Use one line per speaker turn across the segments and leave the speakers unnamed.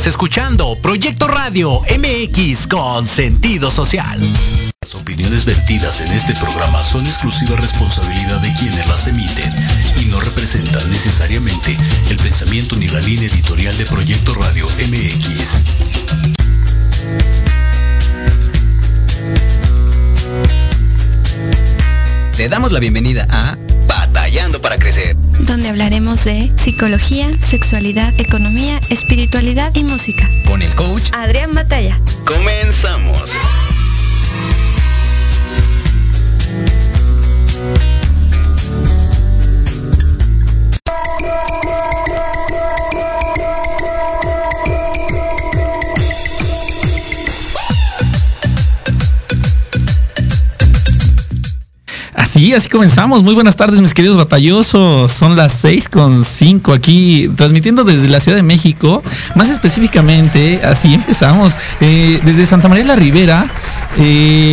Estás escuchando Proyecto Radio MX con sentido social.
Las opiniones vertidas en este programa son exclusiva responsabilidad de quienes las emiten y no representan necesariamente el pensamiento ni la línea editorial de Proyecto Radio MX.
Te damos la bienvenida a Batallando para Crecer,
donde hablaremos de psicología, sexualidad, economía, espiritualidad y música.
Con el coach
Adrián Batalla.
Comenzamos.
Sí, así comenzamos. Muy buenas tardes, mis queridos batallosos. Son las seis con cinco aquí, transmitiendo desde la Ciudad de México. Más específicamente, así empezamos, eh, desde Santa María la Ribera,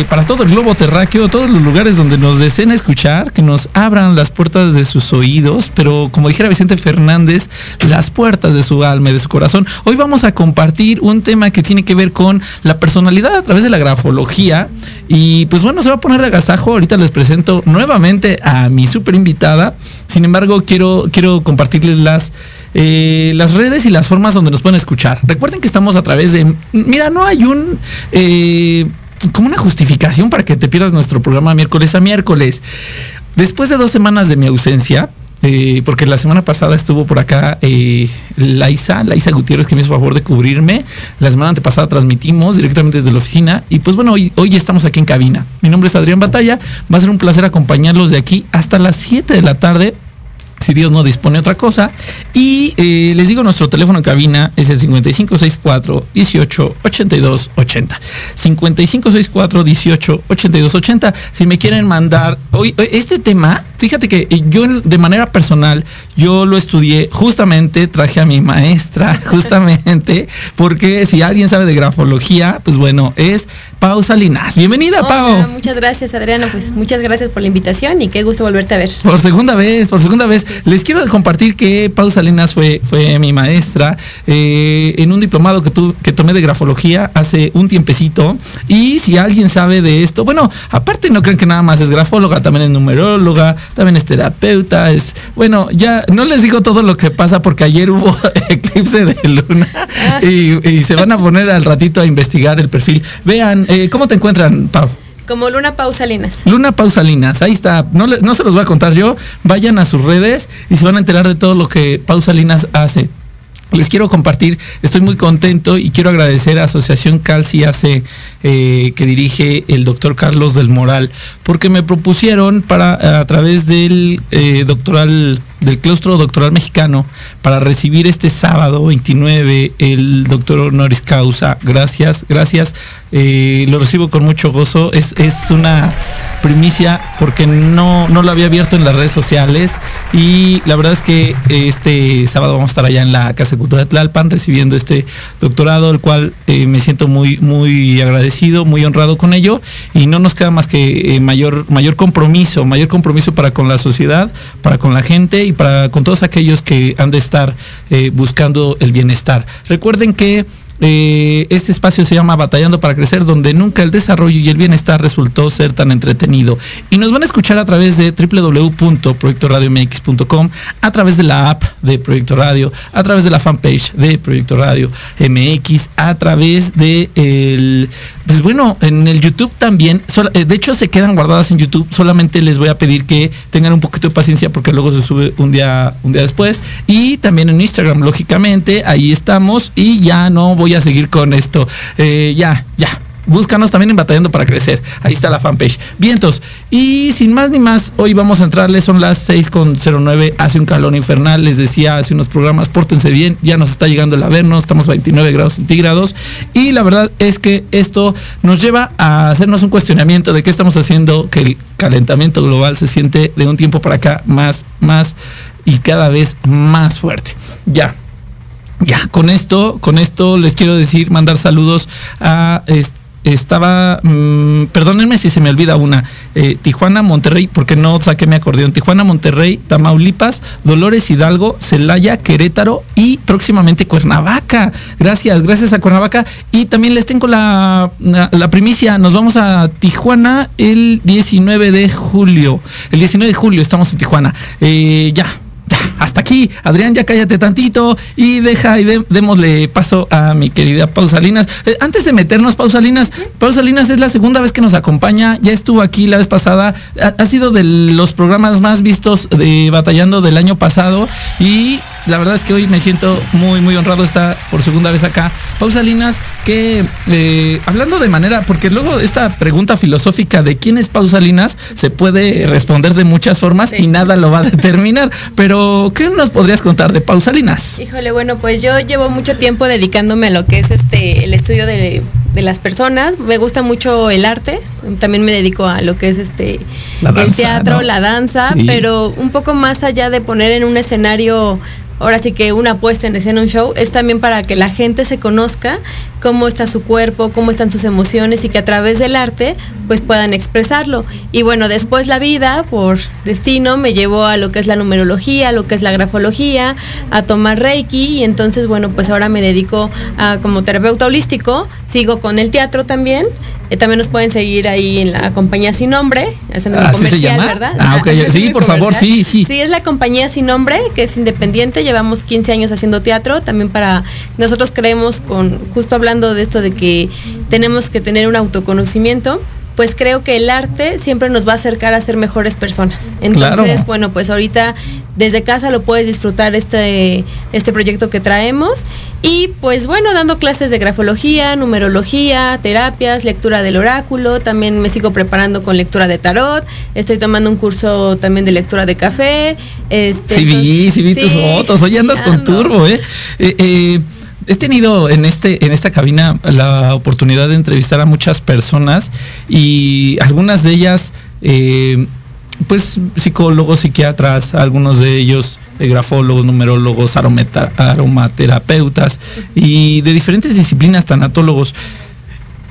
para todo el globo terráqueo, todos los lugares donde nos deseen escuchar, que nos abran las puertas de sus oídos, pero como dijera Vicente Fernández, las puertas de su alma y de su corazón. Hoy vamos a compartir un tema que tiene que ver con la personalidad a través de la grafología. Y pues bueno, se va a poner de agasajo. Ahorita les presento nuevamente a mi super invitada. Sin embargo, quiero, quiero compartirles las, eh, las redes y las formas donde nos pueden escuchar. Recuerden que estamos a través de. Mira, no hay un. Eh, como una justificación para que te pierdas nuestro programa miércoles a miércoles. Después de dos semanas de mi ausencia, eh, porque la semana pasada estuvo por acá eh, Laisa, Laisa Gutiérrez, que me hizo favor de cubrirme. La semana antepasada transmitimos directamente desde la oficina. Y pues bueno, hoy, hoy estamos aquí en cabina. Mi nombre es Adrián Batalla. Va a ser un placer acompañarlos de aquí hasta las 7 de la tarde si Dios no dispone otra cosa. Y eh, les digo, nuestro teléfono en cabina es el 5564 18 82 80. 5564 18 82 80. Si me quieren mandar hoy este tema, fíjate que yo de manera personal yo lo estudié justamente, traje a mi maestra justamente porque si alguien sabe de grafología, pues bueno, es Pau Salinas. Bienvenida,
Hola,
Pau.
Muchas gracias, Adriana. Pues muchas gracias por la invitación y qué gusto volverte a ver.
Por segunda vez, por segunda vez. Les quiero compartir que Pau Salinas fue, fue mi maestra eh, en un diplomado que, tu, que tomé de grafología hace un tiempecito. Y si alguien sabe de esto, bueno, aparte no creen que nada más es grafóloga, también es numeróloga, también es terapeuta, es, bueno, ya no les digo todo lo que pasa porque ayer hubo eclipse de luna y, y, se van a poner al ratito a investigar el perfil. Vean, eh, ¿cómo te encuentran, Pau?
Como Luna Pausalinas.
Luna Pausalinas, ahí está. No, le, no se los voy a contar yo. Vayan a sus redes y se van a enterar de todo lo que Pausalinas hace. Les quiero compartir, estoy muy contento y quiero agradecer a Asociación Calci AC eh, que dirige el doctor Carlos del Moral, porque me propusieron para a través del eh, doctoral del claustro doctoral mexicano para recibir este sábado 29 el doctor honoris causa. Gracias, gracias. Eh, lo recibo con mucho gozo. Es, es una primicia porque no, no lo había abierto en las redes sociales y la verdad es que este sábado vamos a estar allá en la Casa de Cultura de Tlalpan recibiendo este doctorado, el cual eh, me siento muy, muy agradecido, muy honrado con ello y no nos queda más que eh, mayor, mayor compromiso, mayor compromiso para con la sociedad, para con la gente y para con todos aquellos que han de estar eh, buscando el bienestar. Recuerden que eh, este espacio se llama Batallando para Crecer, donde nunca el desarrollo y el bienestar resultó ser tan entretenido. Y nos van a escuchar a través de www.proyectoradiomx.com, a través de la app de Proyecto Radio, a través de la fanpage de Proyecto Radio MX, a través de el pues bueno, en el YouTube también, eh, de hecho se quedan guardadas en YouTube, solamente les voy a pedir que tengan un poquito de paciencia porque luego se sube un día, un día después. Y también en Instagram, lógicamente, ahí estamos y ya no voy a seguir con esto. Eh, ya, ya, búscanos también en Batallando para Crecer. Ahí está la fanpage. Vientos. Y sin más ni más, hoy vamos a entrarle, son las 6.09, hace un calor infernal, les decía hace unos programas, pórtense bien, ya nos está llegando el averno, estamos a 29 grados centígrados. Y la verdad es que esto nos lleva a hacernos un cuestionamiento de qué estamos haciendo, que el calentamiento global se siente de un tiempo para acá más, más y cada vez más fuerte. Ya, ya, con esto, con esto les quiero decir, mandar saludos a estaba, mm, perdónenme si se me olvida una, eh, Tijuana, Monterrey, porque no saqué mi acordeón, Tijuana, Monterrey, Tamaulipas, Dolores Hidalgo, Celaya, Querétaro y próximamente Cuernavaca. Gracias, gracias a Cuernavaca. Y también les tengo la, la, la primicia, nos vamos a Tijuana el 19 de julio. El 19 de julio estamos en Tijuana. Eh, ya, hasta aquí, Adrián, ya cállate tantito y deja y démosle paso a mi querida Pausalinas. Eh, antes de meternos, Pausalinas, Pausalinas es la segunda vez que nos acompaña, ya estuvo aquí la vez pasada, ha, sido de los programas más vistos de Batallando del año pasado y la verdad es que hoy me siento muy, muy honrado estar por segunda vez acá. Pausalinas, que eh, hablando de manera, porque luego esta pregunta filosófica de quién es Pausalinas se puede responder de muchas formas y nada lo va a determinar, pero ¿qué nos podrías contar de Pausalinas?
Híjole, bueno, pues yo llevo mucho tiempo dedicándome a lo que es este el estudio de, las personas. Me gusta mucho el arte. También me dedico a lo que es este el teatro, la danza, pero un poco más allá de poner en un escenario ahora sí que una puesta en escena, un show, es también para que la gente se conozca cómo está su cuerpo, cómo están sus emociones y que a través del arte pues puedan expresarlo. Y bueno, después la vida, por destino, me llevó a lo que es la numerología, a lo que es la grafología, a tomar Reiki y entonces bueno, pues ahora me dedico a como terapeuta holístico, sigo con el teatro también eh, también nos pueden seguir ahí en la compañía sin nombre, haciendo
ah, comercial, ¿verdad? Ah, ok, sí, por favor, sí, sí.
Sí, es la compañía sin nombre, que es independiente, llevamos 15 años haciendo teatro, también para, nosotros creemos con, justo hablando de esto de que tenemos que tener un autoconocimiento, pues creo que el arte siempre nos va a acercar a ser mejores personas. Entonces, bueno, pues ahorita desde casa lo puedes disfrutar este, este proyecto que traemos. Y pues bueno, dando clases de grafología, numerología, terapias, lectura del oráculo, también me sigo preparando con lectura de tarot, estoy tomando un curso también de lectura de café. Este,
sí, vi, sí vi tus fotos, hoy andas con turbo, ¿eh? eh, eh he tenido en este en esta cabina la oportunidad de entrevistar a muchas personas y algunas de ellas eh, pues psicólogos, psiquiatras, algunos de ellos eh, grafólogos, numerólogos, aromaterapeutas y de diferentes disciplinas, tanatólogos.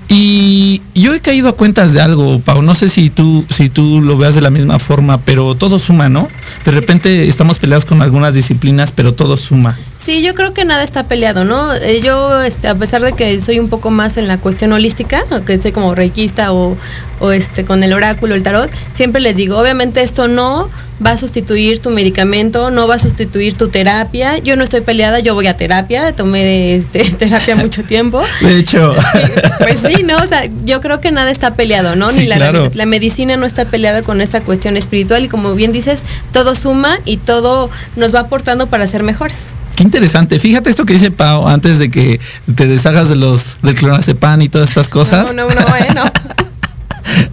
Y yo he caído a cuentas de algo, Pau. No sé si tú, si tú lo veas de la misma forma, pero todo suma, ¿no? De repente estamos peleados con algunas disciplinas, pero todo suma.
Sí, yo creo que nada está peleado, ¿no? Eh, yo, este, a pesar de que soy un poco más en la cuestión holística, que soy como reikista o, o este, con el oráculo, el tarot, siempre les digo, obviamente esto no va a sustituir tu medicamento, no va a sustituir tu terapia. Yo no estoy peleada, yo voy a terapia, tomé este, terapia mucho tiempo.
De hecho.
pues sí, ¿no? O sea, yo creo que nada está peleado, ¿no? Ni la, la medicina no está peleada con esta cuestión espiritual y como bien dices, todo suma y todo nos va aportando para ser mejores.
Qué interesante. Fíjate esto que dice Pau antes de que te deshagas de los del clonazepam y todas estas cosas.
No, no, no, bueno.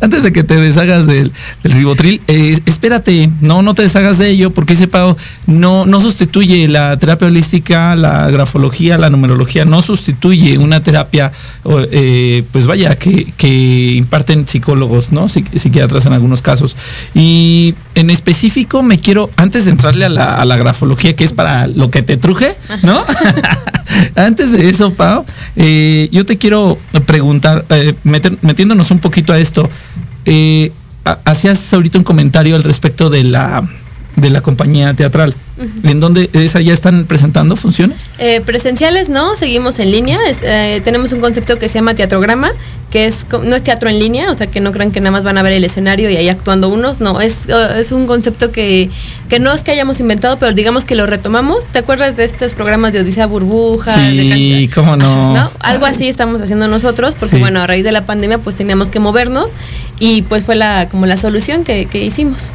antes de que te deshagas del, ribotril, eh, espérate, no, no te deshagas de ello, porque ese pago no, no sustituye la terapia holística, la grafología, la numerología, no sustituye una terapia, eh, pues vaya, que, imparten psicólogos, ¿no? psiquiatras en algunos casos. Y en específico me quiero, antes de entrarle a la, a la grafología, que es para lo que te truje, ¿no? antes de eso, Pau, eh, yo te quiero preguntar, metiéndonos un poquito a esto, eh, hacías ahorita un comentario al respecto de la de la compañía teatral. ¿En dónde esa ya están presentando funciones?
Eh, presenciales no, seguimos en línea. Eh, tenemos un concepto que se llama teatrograma, que es no es teatro en línea, o sea que no crean que nada más van a ver el escenario y ahí actuando unos. No, es, es un concepto que, que no es que hayamos inventado, pero digamos que lo retomamos. ¿Te acuerdas de estos programas de Odisea Burbuja?
Sí, cómo no.
Algo así estamos haciendo nosotros, porque bueno, a raíz de la pandemia pues teníamos que movernos y pues fue la como la solución que, que hicimos.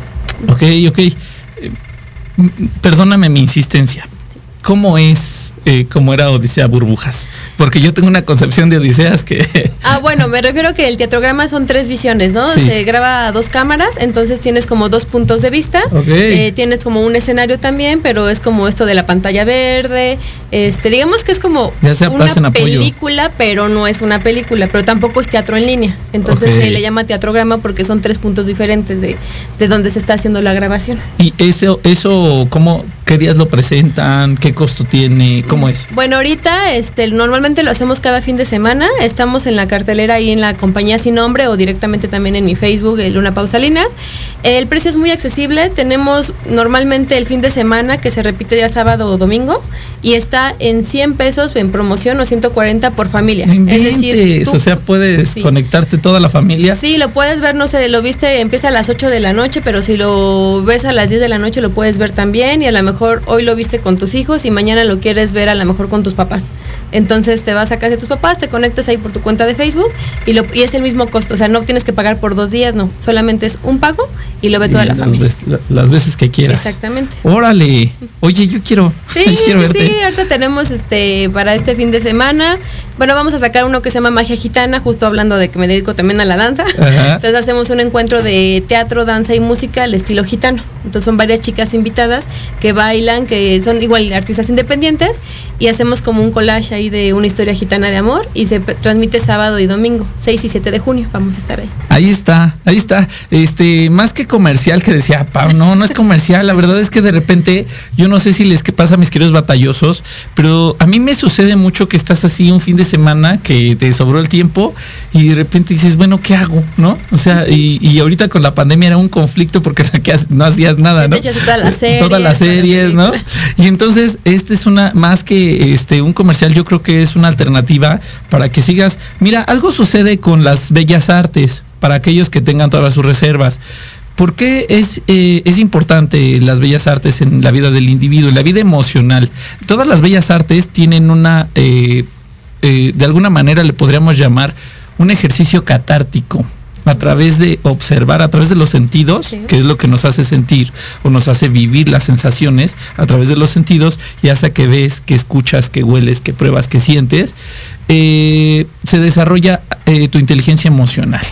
Ok, ok perdóname mi insistencia. ¿Cómo es eh, como era Odisea Burbujas? Porque yo tengo una concepción de Odiseas que...
Ah, bueno, me refiero que el teatrograma son tres visiones, ¿no? Se graba a dos cámaras, entonces tienes como dos puntos de vista. Eh, tienes como un escenario también, pero es como esto de la pantalla verde. Este, digamos que es como una película, pero no es una película, pero tampoco es teatro en línea. Entonces se le llama teatrograma porque son tres puntos diferentes de, de donde se está haciendo la grabación.
¿Y eso, eso cómo ¿Qué días lo presentan? ¿Qué costo tiene? ¿Cómo es?
Bueno, ahorita este, normalmente lo hacemos cada fin de semana. Estamos en la cartelera ahí en la compañía sin nombre o directamente también en mi Facebook, Luna Pausalinas. El precio es muy accesible. Tenemos normalmente el fin de semana que se repite ya sábado o domingo y está en 100 pesos en promoción o 140 por familia.
Es decir, o sea, puedes conectarte toda la familia.
Sí, lo puedes ver, no sé, lo viste, empieza a las 8 de la noche, pero si lo ves a las 10 de la noche lo puedes ver también y a lo mejor hoy lo viste con tus hijos y mañana lo quieres ver a lo mejor con tus papás. Entonces te vas a casa de tus papás, te conectas ahí por tu cuenta de Facebook y, lo, y es el mismo costo. O sea, no tienes que pagar por dos días, no. Solamente es un pago y lo ve toda la familia.
las veces que quieras.
Exactamente.
Órale. Oye, yo quiero.
Sí, sí, sí. Ahorita tenemos este para este fin de semana. Bueno, vamos a sacar uno que se llama Magia Gitana, justo hablando de que me dedico también a la danza. Entonces hacemos un encuentro de teatro, danza y música al estilo gitano. Entonces son varias chicas invitadas que bailan, que son igual artistas independientes y hacemos como un collage ahí de una historia gitana de amor y se transmite sábado y domingo, 6 y 7 de junio, vamos a estar ahí.
Ahí está, ahí está. Este, más que comercial que decía Pau, no, no es comercial, la verdad es que de repente yo no sé si les que pasa a mis queridos batallosos, pero a mí me sucede mucho que estás así un fin de semana que te sobró el tiempo y de repente dices, bueno, ¿qué hago? ¿No? O sea, y, ahorita con la pandemia era un conflicto porque no hacías nada, ¿no?
todas las series.
Todas las series, ¿no? Y entonces, este es una, más que este, un comercial, yo creo que es una alternativa para que sigas. Mira, algo sucede con las bellas artes, para aquellos que tengan todas sus reservas. ¿Por qué es, eh, es importante las bellas artes en la vida del individuo, en la vida emocional? Todas las bellas artes tienen una, eh, eh, de alguna manera le podríamos llamar un ejercicio catártico a través de observar, a través de los sentidos, que es lo que nos hace sentir o nos hace vivir las sensaciones a través de los sentidos, ya sea que ves, que escuchas, que hueles, que pruebas, que sientes, eh, se desarrolla eh, tu inteligencia emocional.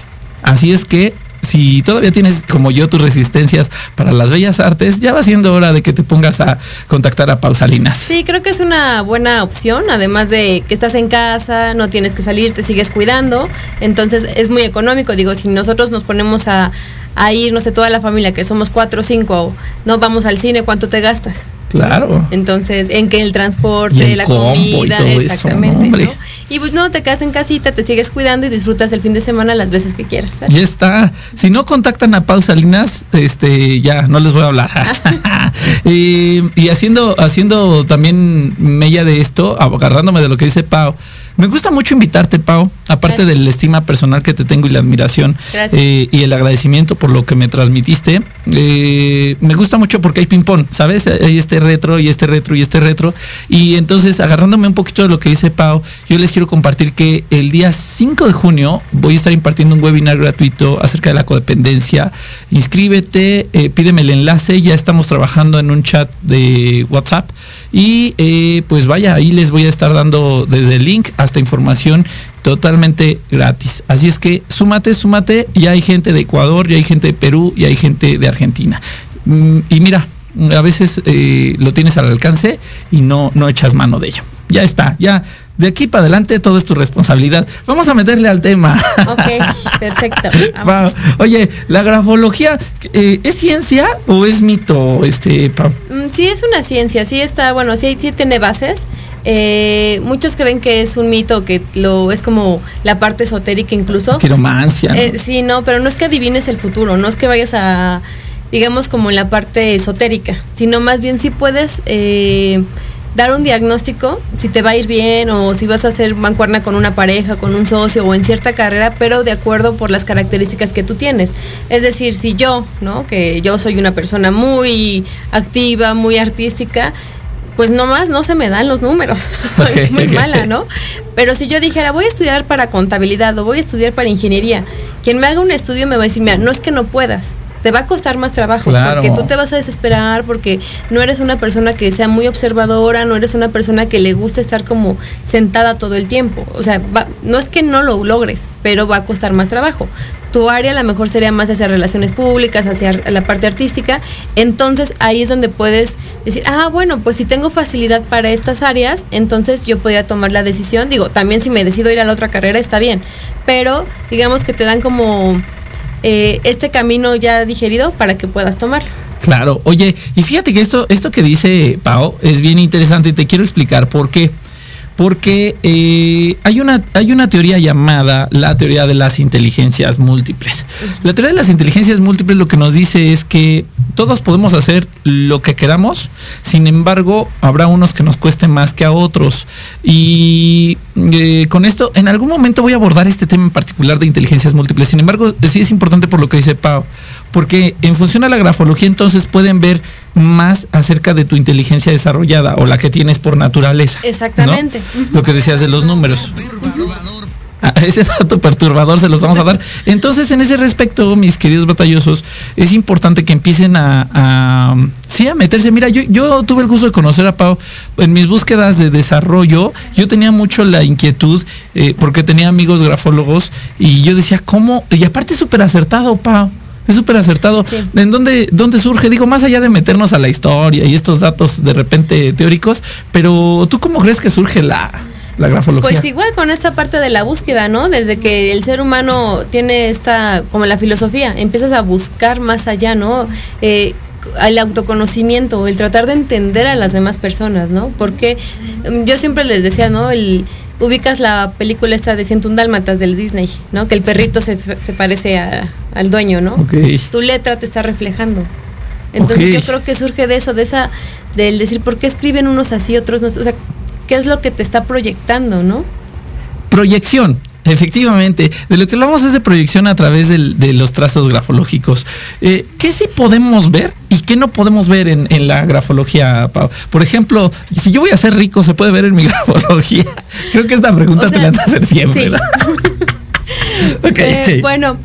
Así es que si todavía tienes como yo tus resistencias para las bellas artes, ya va siendo hora de que te pongas a contactar a Pausalinas.
Sí, creo que es una buena opción, además de que estás en casa, no tienes que salir, te sigues cuidando, entonces es muy económico, digo, si nosotros nos ponemos a, a ir, no sé, toda la familia, que somos cuatro o cinco, no vamos al cine, ¿cuánto te gastas?
Claro.
Entonces, en que el transporte, la comida, exactamente. Y pues no, te quedas en casita, te sigues cuidando y disfrutas el fin de semana las veces que quieras.
Ya está. Si no contactan a Pau Salinas, este, ya no les voy a hablar. y haciendo, haciendo también mella de esto, agarrándome de lo que dice Pau. Me gusta mucho invitarte, Pau, aparte de la estima personal que te tengo y la admiración eh, y el agradecimiento por lo que me transmitiste. Eh, me gusta mucho porque hay ping-pong, ¿sabes? Hay este retro y este retro y este retro. Y entonces, agarrándome un poquito de lo que dice Pau, yo les quiero compartir que el día 5 de junio voy a estar impartiendo un webinar gratuito acerca de la codependencia. Inscríbete, eh, pídeme el enlace, ya estamos trabajando en un chat de WhatsApp. Y pues vaya, ahí les voy a estar dando desde el link esta información totalmente gratis. Así es que súmate, súmate, ya hay gente de Ecuador, ya hay gente de Perú, y hay gente de Argentina. Mm, y mira, a veces eh, lo tienes al alcance y no, no echas mano de ello. Ya está, ya de aquí para adelante todo es tu responsabilidad. Vamos a meterle al tema.
Ok, perfecto.
Oye, la grafología, eh, ¿es ciencia o es mito, este,
mm, Sí, es una ciencia, sí está, bueno, sí, sí tiene bases. Eh, muchos creen que es un mito, que lo es como la parte esotérica incluso.
Quiromancia. ¿no?
Eh, sí, no, pero no es que adivines el futuro, no es que vayas a, digamos, como en la parte esotérica, sino más bien si puedes eh, dar un diagnóstico, si te va a ir bien o si vas a hacer mancuerna con una pareja, con un socio o en cierta carrera, pero de acuerdo por las características que tú tienes. Es decir, si yo, ¿no? Que yo soy una persona muy activa, muy artística, pues nomás no se me dan los números. Soy muy mala, ¿no? Pero si yo dijera, voy a estudiar para contabilidad o voy a estudiar para ingeniería, quien me haga un estudio me va a decir, mira, no es que no puedas, te va a costar más trabajo porque tú te vas a desesperar porque no eres una persona que sea muy observadora, no eres una persona que le gusta estar como sentada todo el tiempo. O sea, no es que no lo logres, pero va a costar más trabajo. Tu área a lo mejor sería más hacia relaciones públicas, hacia la parte artística. Entonces ahí es donde puedes decir, ah, bueno, pues si tengo facilidad para estas áreas, entonces yo podría tomar la decisión. Digo, también si me decido ir a la otra carrera está bien, pero digamos que te dan como eh, este camino ya digerido para que puedas tomar.
Claro, oye, y fíjate que esto, esto que dice Pau es bien interesante y te quiero explicar por qué porque eh, hay, una, hay una teoría llamada la teoría de las inteligencias múltiples. La teoría de las inteligencias múltiples lo que nos dice es que todos podemos hacer lo que queramos, sin embargo, habrá unos que nos cueste más que a otros. Y eh, con esto, en algún momento voy a abordar este tema en particular de inteligencias múltiples. Sin embargo, sí es importante por lo que dice Pau, porque en función a la grafología entonces pueden ver más acerca de tu inteligencia desarrollada o la que tienes por naturaleza.
Exactamente.
Lo que decías de los números. Ese dato perturbador se los vamos a dar. Entonces, en ese respecto, mis queridos batallosos, es importante que empiecen a, sí, a meterse. Mira, yo, yo tuve el gusto de conocer a Pau en mis búsquedas de desarrollo. Yo tenía mucho la inquietud eh, porque tenía amigos grafólogos y yo decía, ¿cómo? Y aparte súper acertado, Pau. Es súper acertado. ¿En dónde, dónde surge? Digo, más allá de meternos a la historia y estos datos de repente teóricos, pero ¿tú cómo crees que surge la, la grafología?
Pues igual con esta parte de la búsqueda, ¿no? Desde que el ser humano tiene esta, como la filosofía, empiezas a buscar más allá, ¿no? Eh, el autoconocimiento, el tratar de entender a las demás personas, ¿no? Porque mm, yo siempre les decía, ¿no? El, ubicas la película esta de 101 Dálmatas del Disney, ¿no? Que el perrito se, parece al dueño, ¿no? Tu letra te está reflejando. Entonces yo creo que surge de eso, de esa, del decir, ¿por qué escriben unos así, otros no? O sea, ¿qué es lo que te está proyectando, no?
Proyección. Efectivamente, de lo que hablamos es de proyección a través de los trazos grafológicos. Eh, ¿Qué sí podemos ver y qué no podemos ver en, la grafología, Por ejemplo, si yo voy a ser rico, ¿se puede ver en mi grafología? Creo que esta pregunta te la van a hacer siempre.
Eh, bueno,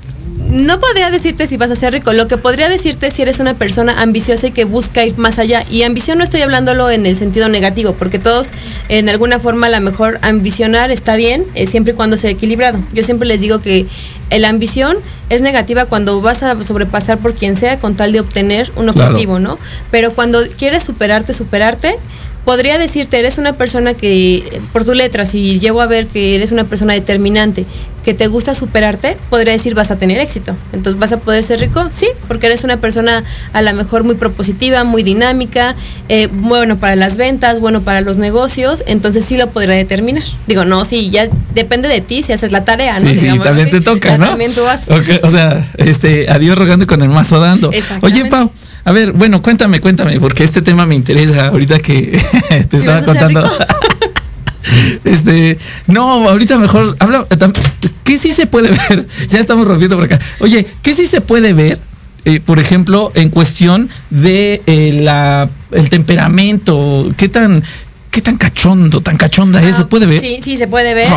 no podría decirte si vas a ser rico, lo que podría decirte si eres una persona ambiciosa y que busca ir más allá. Y ambición no estoy hablándolo en el sentido negativo, porque todos en alguna forma a lo mejor ambicionar está bien, eh, siempre y cuando sea equilibrado. Yo siempre les digo que la ambición es negativa cuando vas a sobrepasar por quien sea con tal de obtener un objetivo, ¿no? Pero cuando quieres superarte, superarte, podría decirte, eres una persona que, por tu letra, si llego a ver que eres una persona determinante, que te gusta superarte, podría decir vas a tener éxito. Entonces, ¿vas a poder ser rico? Sí, porque eres una persona a lo mejor muy propositiva, muy dinámica, eh, bueno para las ventas, bueno para los negocios, entonces sí lo podrá determinar. Digo, no, sí, ya depende de ti si haces la tarea, ¿no?
Sí, sí también te toca, ¿no?
También tú vas.
o sea, este, adiós rogando con el mazo dando. Oye, Pau, a ver, bueno, cuéntame, cuéntame, porque este tema me interesa ahorita que te estaba contando. Este, no, ahorita mejor habla. ¿Qué sí se puede ver? Ya estamos rompiendo por acá. Oye, ¿qué sí se puede ver? Eh, por ejemplo, en cuestión de eh, la el temperamento, qué tan qué tan cachondo, tan cachonda es, ¿se puede ver?
Sí, sí, se puede ver.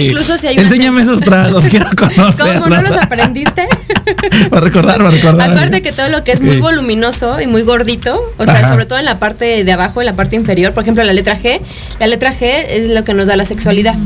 Incluso si hay Enséñame esos trazos, quiero conocer.
¿Cómo no los aprendiste?
para recordar, para recordar.
Acuérdate que todo lo que es muy voluminoso y muy gordito, o sea, sobre todo en la parte de abajo, en la parte inferior, por ejemplo, la letra G, la letra G es lo que nos da la sexualidad.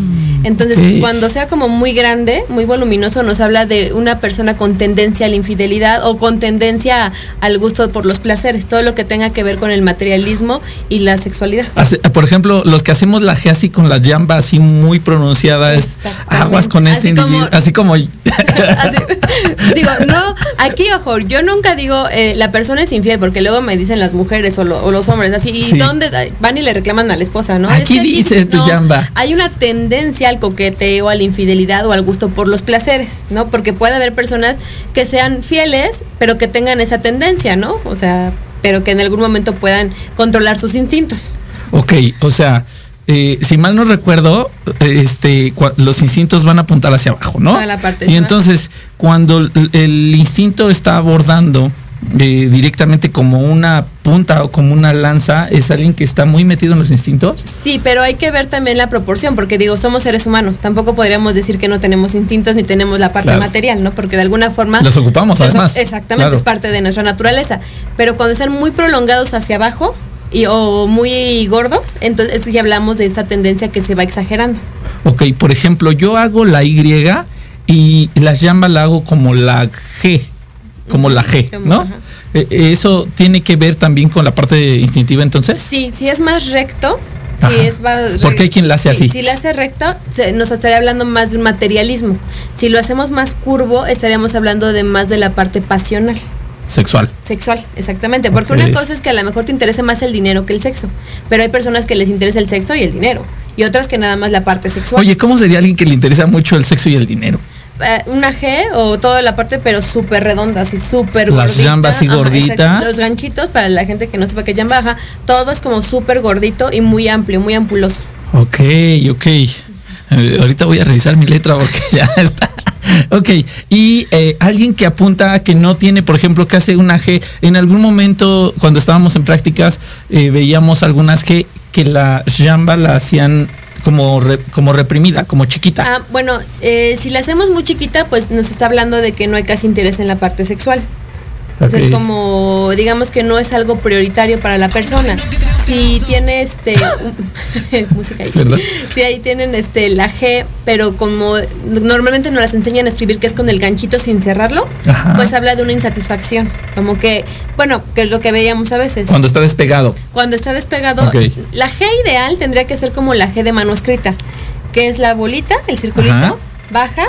Entonces, cuando sea como muy grande, muy voluminoso, nos habla de una persona con tendencia a la infidelidad o con tendencia al gusto por los placeres, todo lo que tenga que ver con el materialismo y la sexualidad.
Por ejemplo, los que hacemos la G así con la llamba así muy pronunciada es aguas con este individuo, así como... digo,
no, aquí ojo, yo nunca digo eh, la persona es infiel porque luego me dicen las mujeres o, los hombres así, ¿y dónde van y le reclaman a la esposa, no?
Aquí dice tu llamba.
Hay una tendencia al coqueteo, a la infidelidad o al gusto por los placeres, ¿no? Porque puede haber personas que sean fieles, pero que tengan esa tendencia, ¿no? O sea, pero que en algún momento puedan controlar sus instintos.
Ok, o sea, eh, si mal no recuerdo, este, los instintos van a apuntar hacia abajo, ¿no?
la parte
y entonces, cuando el instinto está abordando eh, directamente como una punta o como una lanza es alguien que está muy metido en los instintos?
Sí, pero hay que ver también la proporción, porque digo, somos seres humanos, tampoco podríamos decir que no tenemos instintos ni tenemos la parte material, ¿no? Porque de alguna forma...
Los ocupamos además.
Exactamente, es parte de nuestra naturaleza, pero cuando están muy prolongados hacia abajo, y, o muy gordos, entonces ya hablamos de esa tendencia que se va exagerando.
Ok, por ejemplo, yo hago la Y y la llama la hago como la G como la G, ¿no? Eh, eh, ¿Eso tiene que ver también con la parte instintiva entonces?
Sí, si es más recto, si es más
Porque hay quien la hace así.
Si la hace recto, nos estaría hablando más de un materialismo. Si lo hacemos más curvo, estaríamos hablando de más de la parte pasional.
sexual.
Sexual, exactamente. Porque una cosa es que a lo mejor te interesa más el dinero que el sexo. Pero hay personas que les interesa el sexo y el dinero. Y otras que nada más la parte sexual.
Oye, ¿cómo sería alguien que le interesa mucho el sexo y el dinero?
Eh, una G o toda la parte, pero súper redonda, así súper
Las jambas y gorditas.
los ganchitos, para la gente que no sepa qué jamba, baja, todo es como súper gordito y muy amplio, muy ampuloso.
Ok, ok. Eh, ahorita voy a revisar mi letra porque ya está. Ok, y eh, alguien que apunta a que no tiene, por ejemplo, que hace una G, en algún momento cuando estábamos en prácticas veíamos algunas G que la jamba la hacían como, como reprimida, como chiquita.
Ah, bueno, eh, si la hacemos muy chiquita, pues nos está hablando de que no hay casi interés en la parte sexual. Entonces es como, digamos que no es algo prioritario para la persona. Si tiene este música ahí. Si ahí tienen este la G, pero como normalmente nos las enseñan a escribir que es con el ganchito sin cerrarlo, pues habla de una insatisfacción. Como que, bueno, que es lo que veíamos a veces.
Cuando está despegado.
Cuando está despegado, la G ideal tendría que ser como la G de mano escrita, que es la bolita, el circulito, baja,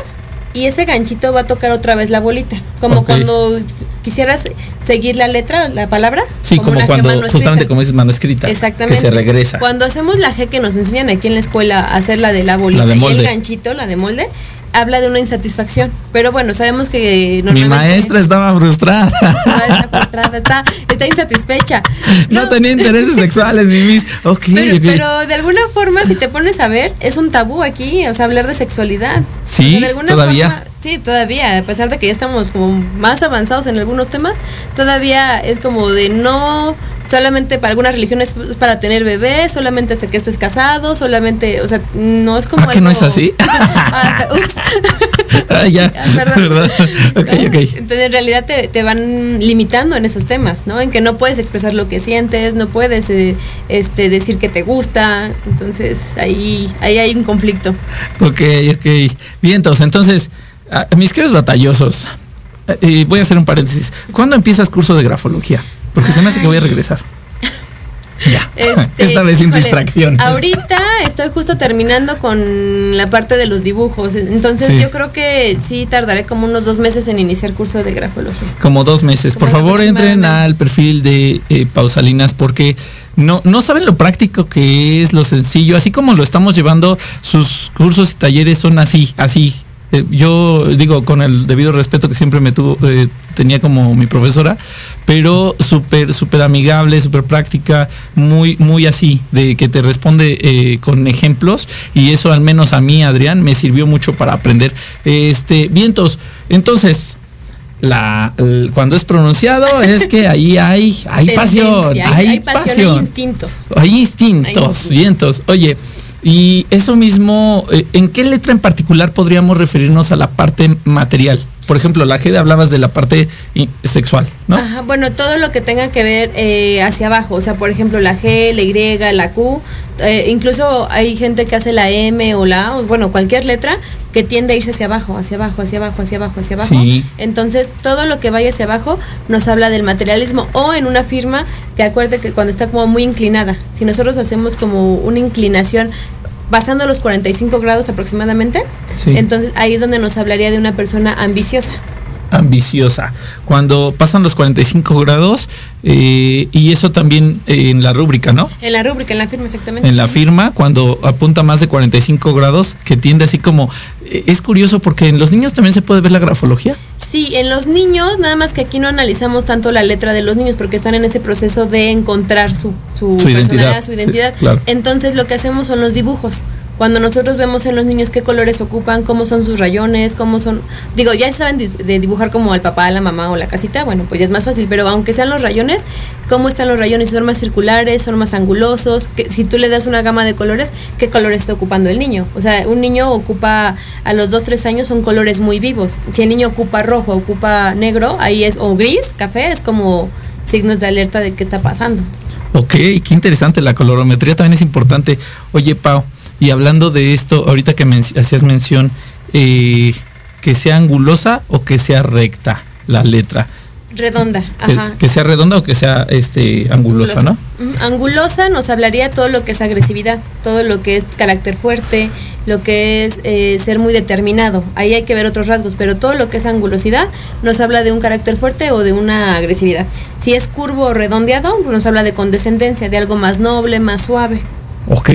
y ese ganchito va a tocar otra vez la bolita. Como cuando quisieras seguir la letra, la palabra.
Sí, como, cuando, justamente como es mano escrita.
Exactamente.
Que se regresa.
Cuando hacemos la G que nos enseñan aquí en la escuela a hacer la de la bolita y el ganchito, la de molde, habla de una insatisfacción. Pero bueno, sabemos que
Mi maestra estaba frustrada.
está, está insatisfecha.
No, tenía intereses sexuales, mi mis.
pero, de alguna forma, si te pones a ver, es un tabú aquí, o sea, hablar de sexualidad.
Sí, todavía.
sí, todavía, a pesar de que ya estamos como más avanzados en algunos temas, todavía es como de no solamente para algunas religiones es para tener bebés, solamente hasta que estés casado, solamente, o sea, no es como...
¿Ah, que no es así?
ah, ups.
ah, ya.
¿verdad? Entonces en realidad te, van limitando en esos temas, ¿no? En que no puedes expresar lo que sientes, no puedes eh, este, decir que te gusta, entonces ahí, ahí hay un conflicto.
Ok, ok. Bien, entonces, entonces, mis queridos batallosos, eh, voy a hacer un paréntesis. ¿Cuándo empiezas curso de grafología? Porque se me hace que voy a regresar. Ya. Este, Esta vez sin distracción.
Ahorita estoy justo terminando con la parte de los dibujos. Entonces yo creo que sí tardaré como unos dos meses en iniciar curso de grafología.
Como dos meses. Por favor, entren al perfil de eh, Pausalinas porque no, no saben lo práctico que es, lo sencillo. Así como lo estamos llevando, sus cursos y talleres son así, así, eh, yo digo con el debido respeto que siempre me tuvo, eh, tenía como mi profesora, pero súper, súper amigable, súper práctica, muy, muy así, de que te responde eh, con ejemplos y eso al menos a mí, Adrián, me sirvió mucho para aprender. Este, vientos, entonces, la, cuando es pronunciado es que ahí hay, hay pasión, hay, pasión, hay
instintos.
Hay instintos, vientos. Oye, y eso mismo, eh, ¿en qué letra en particular podríamos referirnos a la parte material? Por ejemplo, la G hablabas de la parte sexual, ¿no?
Ajá, bueno, todo lo que tenga que ver eh, hacia abajo, o sea, por ejemplo, la G, la Y, la Q, eh, incluso hay gente que hace la M o la A, bueno, cualquier letra que tiende a irse hacia abajo, hacia abajo, hacia abajo, hacia abajo, hacia abajo. Entonces, todo lo que vaya hacia abajo nos habla del materialismo o en una firma que acuerde que cuando está como muy inclinada, si nosotros hacemos como una inclinación pasando los 45 grados aproximadamente, entonces ahí es donde nos hablaría de una persona ambiciosa
ambiciosa. Cuando pasan los 45 grados, eh, y eso también en la rúbrica, ¿no?
En la rúbrica, en la firma, exactamente.
En la firma, cuando apunta más de 45 grados, que tiende así como... Eh, es curioso porque en los niños también se puede ver la grafología.
Sí, en los niños, nada más que aquí no analizamos tanto la letra de los niños porque están en ese proceso de encontrar su, su, personalidad, su identidad. Entonces lo que hacemos son los dibujos. Cuando nosotros vemos en los niños qué colores ocupan, cómo son sus rayones, cómo son, digo, ya saben de dibujar como al papá, a la mamá o la casita, bueno, pues ya es más fácil, pero aunque sean los rayones, cómo están los rayones, son más circulares, son más angulosos, que, si tú le das una gama de colores, ¿qué colores está ocupando el niño? O sea, un niño ocupa a los 2, 3 años son colores muy vivos. Si el niño ocupa rojo, ocupa negro, ahí es, o gris, café, es como signos de alerta de qué está pasando.
Ok, qué interesante, la colorometría también es importante. Oye, Pau, y hablando de esto, ahorita que hacías mención, eh, que sea angulosa o que sea recta la letra.
Redonda,
ajá. Que, sea redonda o que sea este angulosa, ¿no?
Mm, angulosa nos hablaría todo lo que es agresividad, todo lo que es carácter fuerte, lo que es eh, ser muy determinado. Ahí hay que ver otros rasgos, pero todo lo que es angulosidad nos habla de un carácter fuerte o de una agresividad. Si es curvo o redondeado, nos habla de condescendencia, de algo más noble, más suave.
Ok,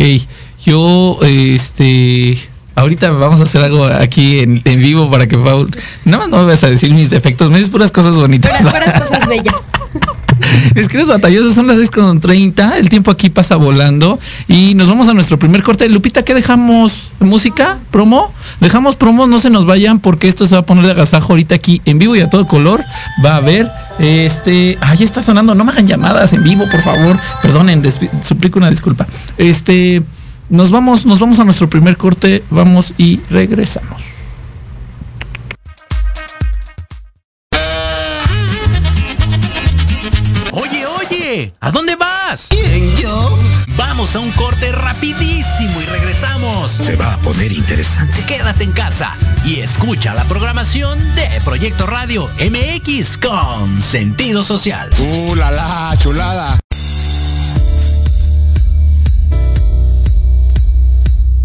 yo, este, ahorita vamos a hacer algo aquí en, vivo para que Paul, no, no me vas a decir mis defectos, me dices puras cosas bonitas.
Puras, cosas bellas.
Es que los batallosos son las 6 con 30, el tiempo aquí pasa volando y nos vamos a nuestro primer corte. Lupita, ¿qué dejamos? ¿Música? ¿Promo? Dejamos promo, no se nos vayan porque esto se va a poner de agasajo ahorita aquí en vivo y a todo color. Va a haber, este, ahí está sonando, no me hagan llamadas en vivo, por favor. Perdonen, suplico una disculpa. Este, nos vamos, nos vamos a nuestro primer corte, vamos y regresamos.
¿A dónde vas?
¿Quién, yo?
Vamos a un corte rapidísimo y regresamos.
Se va a poner interesante.
Quédate en casa y escucha la programación de Proyecto Radio MX con sentido social.
¡Uh, la, la chulada!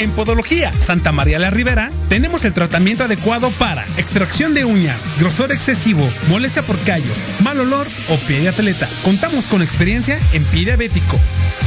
En Podología Santa María la Ribera tenemos el tratamiento adecuado para extracción de uñas, grosor excesivo, molestia por callos, mal olor o pie de atleta. Contamos con experiencia en pie diabético.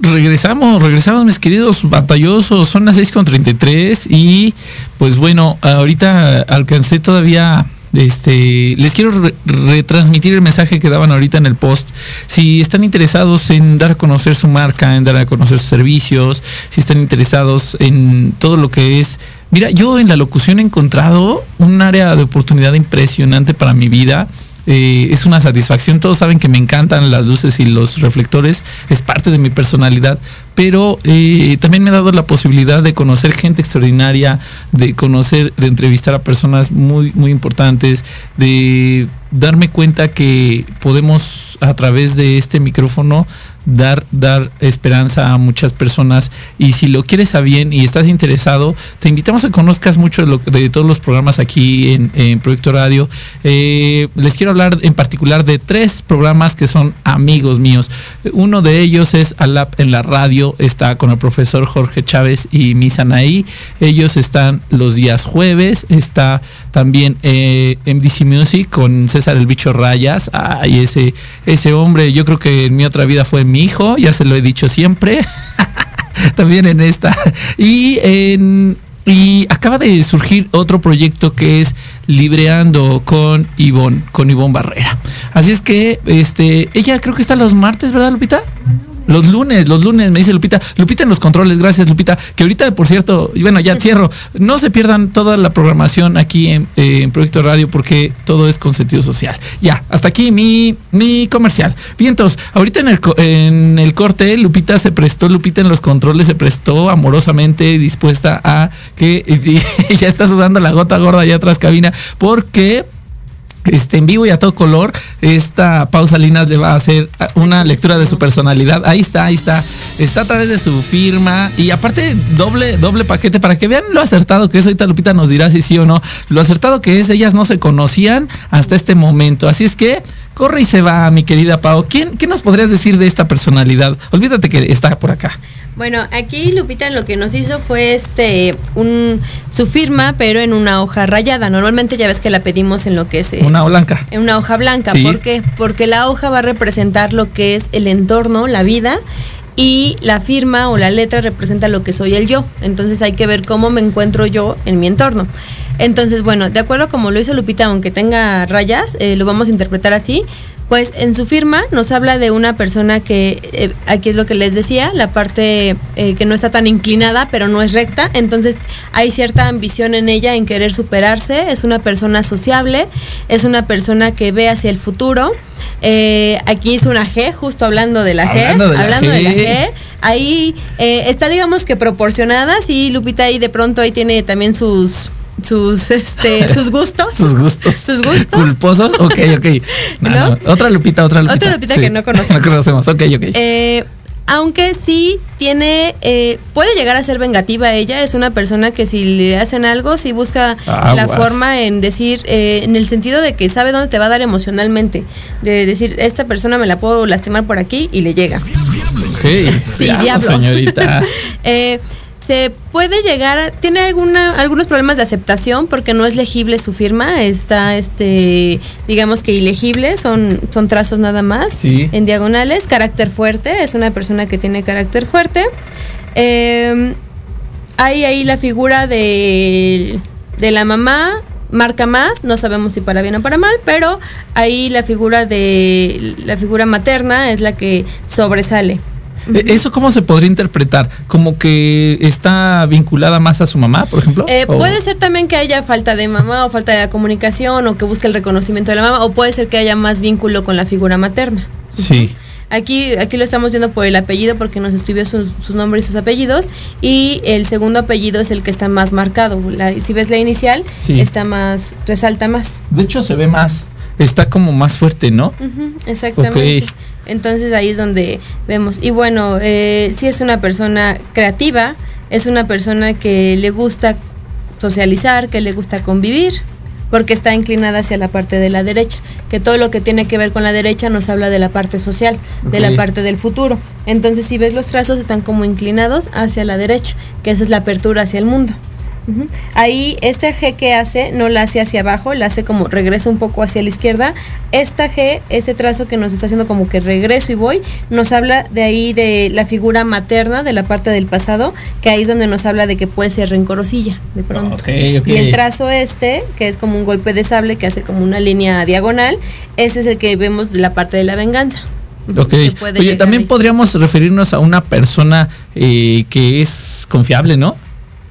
Regresamos, regresamos mis queridos batallosos, son las 6.33 y pues bueno, ahorita alcancé todavía, este, les quiero retransmitir el mensaje que daban ahorita en el post. Si están interesados en dar a conocer su marca, en dar a conocer sus servicios, si están interesados en todo lo que es... Mira, yo en la locución he encontrado un área de oportunidad impresionante para mi vida eh, es una satisfacción. Todos saben que me encantan las luces y los reflectores, es parte de mi personalidad, pero eh, también me ha dado la posibilidad de conocer gente extraordinaria, de conocer, de entrevistar a personas muy, muy importantes, de darme cuenta que podemos a través de este micrófono dar, dar esperanza a muchas personas. Y si lo quieres a bien y estás interesado, te invitamos a que conozcas mucho de, lo, de todos los programas aquí en, Proyecto Radio. Eh, les quiero hablar en particular de tres programas que son amigos míos. Uno de ellos es Alap en la radio, está con el profesor Jorge Chávez y Misanaí. Ellos están los días jueves, está también eh, MDC Music con César el Bicho Rayas. Ay, ese, ese hombre, yo creo que en mi otra vida fue mi hijo, ya se lo he dicho siempre. también en esta. Y en y acaba de surgir otro proyecto que es Libreando con Ivonne, con Ivonne Barrera. Así es que este, ella creo que está los martes, ¿verdad, Lupita? Los lunes, los lunes, me dice Lupita. Lupita en los controles, gracias Lupita. Que ahorita, por cierto, y bueno, ya cierro. No se pierdan toda la programación aquí en, Proyecto Radio porque todo es con sentido social. Ya, hasta aquí mi, mi comercial. Bien, entonces, ahorita en el, en el corte, Lupita se prestó, Lupita en los controles se prestó amorosamente dispuesta a que ya está sudando la gota gorda allá atrás cabina porque este, en vivo y a todo color. Esta pausa Linas le va a hacer una lectura de su personalidad. Ahí está, ahí está. Está a través de su firma. Y aparte, doble, doble paquete para que vean lo acertado que es. Ahorita Lupita nos dirá si sí o no. Lo acertado que es, ellas no se conocían hasta este momento. Así es que corre y se va, mi querida Pau. ¿Quién, ¿Qué nos podrías decir de esta personalidad? Olvídate que está por acá.
Bueno, aquí Lupita lo que nos hizo fue este un su firma, pero en una hoja rayada. Normalmente ya ves que la pedimos en lo que es
eh, una hoja blanca.
En una hoja blanca, ¿por qué? Porque la hoja va a representar lo que es el entorno, la vida y la firma o la letra representa lo que soy el yo. Entonces hay que ver cómo me encuentro yo en mi entorno. Entonces, bueno, de acuerdo como lo hizo Lupita, aunque tenga rayas, eh, lo vamos a interpretar así. Pues en su firma nos habla de una persona que, eh, aquí es lo que les decía, la parte eh, que no está tan inclinada, pero no es recta, entonces hay cierta ambición en ella en querer superarse, es una persona sociable, es una persona que ve hacia el futuro. Eh, aquí es una G, justo hablando de la G, hablando de la G, ahí está digamos que proporcionada, sí, Lupita ahí de pronto ahí tiene también sus sus este sus gustos.
Sus gustos.
Sus gustos.
Culposos. Ok ok. Otra lupita otra lupita.
Otra lupita que no conocemos.
No conocemos. Ok ok.
Eh, aunque sí tiene eh, puede llegar a ser vengativa ella es una persona que si le hacen algo sí busca la forma en decir eh, en el sentido de que sabe dónde te va a dar emocionalmente de decir esta persona me la puedo lastimar por aquí y le llega
sí. Diablo señorita.
Eh, se puede llegar, tiene alguna, algunos problemas de aceptación porque no es legible su firma, está este, digamos que ilegible, son, son trazos nada más en diagonales, carácter fuerte, es una persona que tiene carácter fuerte. Em, hay ahí la figura de, de la mamá, marca más, no sabemos si para bien o para mal, pero ahí la figura de la figura materna es la que sobresale.
Eh, ¿Eso cómo se podría interpretar? ¿Como que está vinculada más a su mamá, por ejemplo?
Eh, puede ser también que haya falta de mamá o falta de comunicación o que busque el reconocimiento de la mamá o puede ser que haya más vínculo con la figura materna.
Sí.
Aquí, aquí lo estamos viendo por el apellido porque nos escribió sus, nombres y sus apellidos y el segundo apellido es el que está más marcado. si ves la inicial, está más, resalta más.
De hecho se ve más, está como más fuerte, ¿no?
exactamente. Entonces ahí es donde vemos. Y bueno, eh, si es una persona creativa, es una persona que le gusta socializar, que le gusta convivir, porque está inclinada hacia la parte de la derecha, que todo lo que tiene que ver con la derecha nos habla de la parte social, de la parte del futuro. Entonces si ves los trazos están como inclinados hacia la derecha, que esa es la apertura hacia el mundo. Ahí este G que hace no la hace hacia abajo, la hace como regreso un poco hacia la izquierda. Esta G, este trazo que nos está haciendo como que regreso y voy, nos habla de ahí de la figura materna, de la parte del pasado, que ahí es donde nos habla de que puede ser rencorosilla de pronto. Y el trazo este, que es como un golpe de sable que hace como una línea diagonal, ese es el que vemos de la parte de la venganza.
Oye, también podríamos referirnos a una persona eh, que es confiable, ¿no?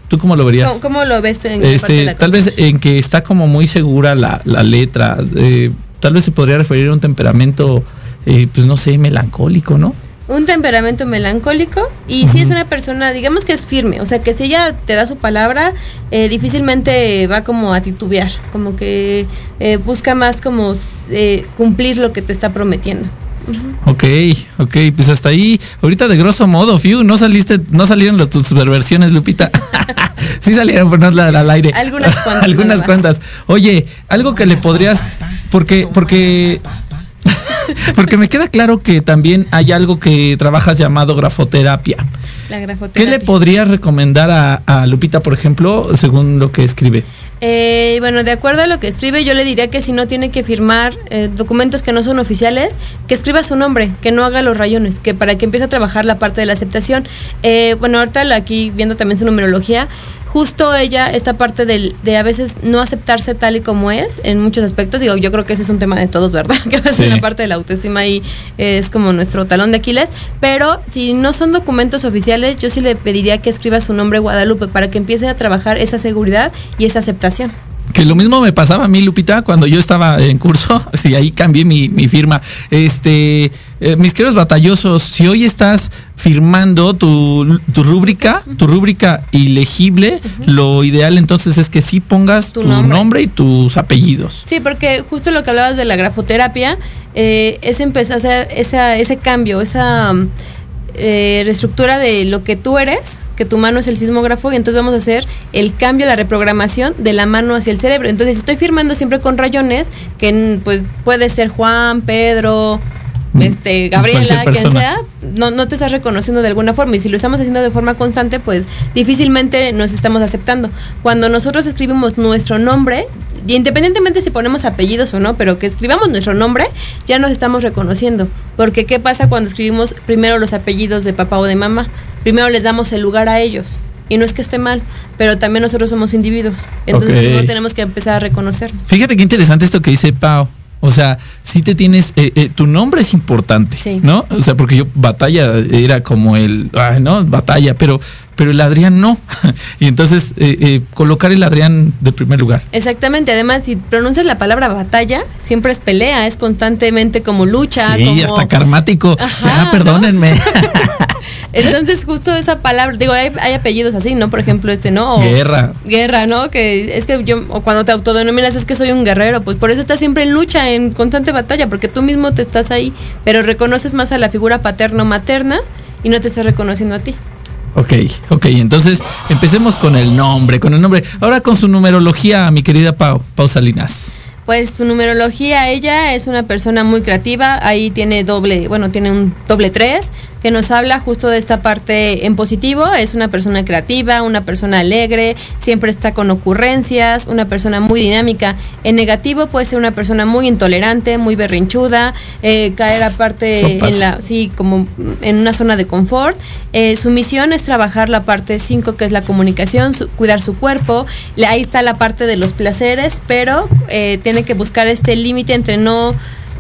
¿Tú cómo lo verías?
¿Cómo, lo ves en
este, Tal vez en que está como muy segura la, letra. Eh, tal vez se podría referir a un temperamento, eh, pues no sé, melancólico, ¿no?
Un temperamento melancólico y si es una persona, digamos que es firme, o sea que si ella te da su palabra, eh, difícilmente va como a titubear, como que busca más como cumplir lo que te está prometiendo.
Ok, ok, pues hasta ahí, ahorita de grosso modo, Fiu, no saliste, no salieron tus versiones, Lupita. sí salieron, pero no al aire.
Algunas cuantas.
Algunas cuantas. Oye, algo que le podrías, porque, porque porque me queda claro que también hay algo que trabajas llamado grafoterapia.
La grafoterapia.
¿Qué le podrías recomendar a, Lupita, por ejemplo, según lo que escribe?
Eh, bueno, de acuerdo a lo que escribe, yo le diría que si no tiene que firmar eh, documentos que no son oficiales, que escriba su nombre, que no haga los rayones, que para que empiece a trabajar la parte de la aceptación. Eh, bueno, ahorita aquí viendo también su numerología, justo ella, esta parte del, de a veces no aceptarse tal y como es, en muchos aspectos, digo, yo creo que ese es un tema de todos, ¿verdad? Que a veces la parte de la autoestima ahí es como nuestro talón de Aquiles, pero si no son documentos oficiales, yo sí le pediría que escriba su nombre Guadalupe para que empiece a trabajar esa seguridad y esa aceptación.
Que lo mismo me pasaba a mí, Lupita, cuando yo estaba en curso, sí, ahí cambié mi, firma. Este, eh, mis queridos batallosos, si hoy estás firmando tu, tu rúbrica, tu rúbrica ilegible, lo ideal entonces es que sí pongas tu, nombre. y tus apellidos.
Sí, porque justo lo que hablabas de la grafoterapia, eh, es empezar a hacer esa, ese cambio, esa eh, reestructura de lo que tú eres, que tu mano es el sismógrafo, y entonces vamos a hacer el cambio, la reprogramación de la mano hacia el cerebro. Entonces, estoy firmando siempre con rayones, que pues puede ser Juan, Pedro, este, Gabriela, quien sea, no, no te estás reconociendo de alguna forma. Y si lo estamos haciendo de forma constante, pues difícilmente nos estamos aceptando. Cuando nosotros escribimos nuestro nombre, independientemente si ponemos apellidos o no, pero que escribamos nuestro nombre, ya nos estamos reconociendo. Porque ¿qué pasa cuando escribimos primero los apellidos de papá o de mamá? Primero les damos el lugar a ellos. Y no es que esté mal, pero también nosotros somos individuos. Entonces primero tenemos que empezar a reconocernos.
Fíjate qué interesante esto que dice Pau. O sea, si te tienes, eh, eh, tu nombre es importante, ¿no? O sea, porque yo batalla era como el, ay, no, batalla, pero pero el Adrián no. y entonces eh, eh, colocar el Adrián de primer lugar.
Exactamente, además si pronuncias la palabra batalla, siempre es pelea, es constantemente como lucha.
Sí, hasta karmático. ah, perdónenme.
Entonces, justo esa palabra, digo, hay, apellidos así, ¿no? Por ejemplo, este, ¿no?
guerra.
Guerra, ¿no? Que es que yo, o cuando te autodenominas es que soy un guerrero, pues por eso estás siempre en lucha, en constante batalla, porque tú mismo te estás ahí, pero reconoces más a la figura paterno-materna y no te estás reconociendo a ti.
Ok, ok, entonces empecemos con el nombre, con el nombre. Ahora con su numerología, mi querida Pau, Pau Salinas.
Pues su numerología, ella es una persona muy creativa, ahí tiene doble, bueno, tiene un doble tres, que nos habla justo de esta parte en positivo. Es una persona creativa, una persona alegre, siempre está con ocurrencias, una persona muy dinámica. En negativo puede ser una persona muy intolerante, muy berrinchuda, eh, caer aparte en la, sí, como en una zona de confort. Eh, su misión es trabajar la parte 5, que es la comunicación, cuidar su cuerpo. Ahí está la parte de los placeres, pero eh, tiene que buscar este límite entre no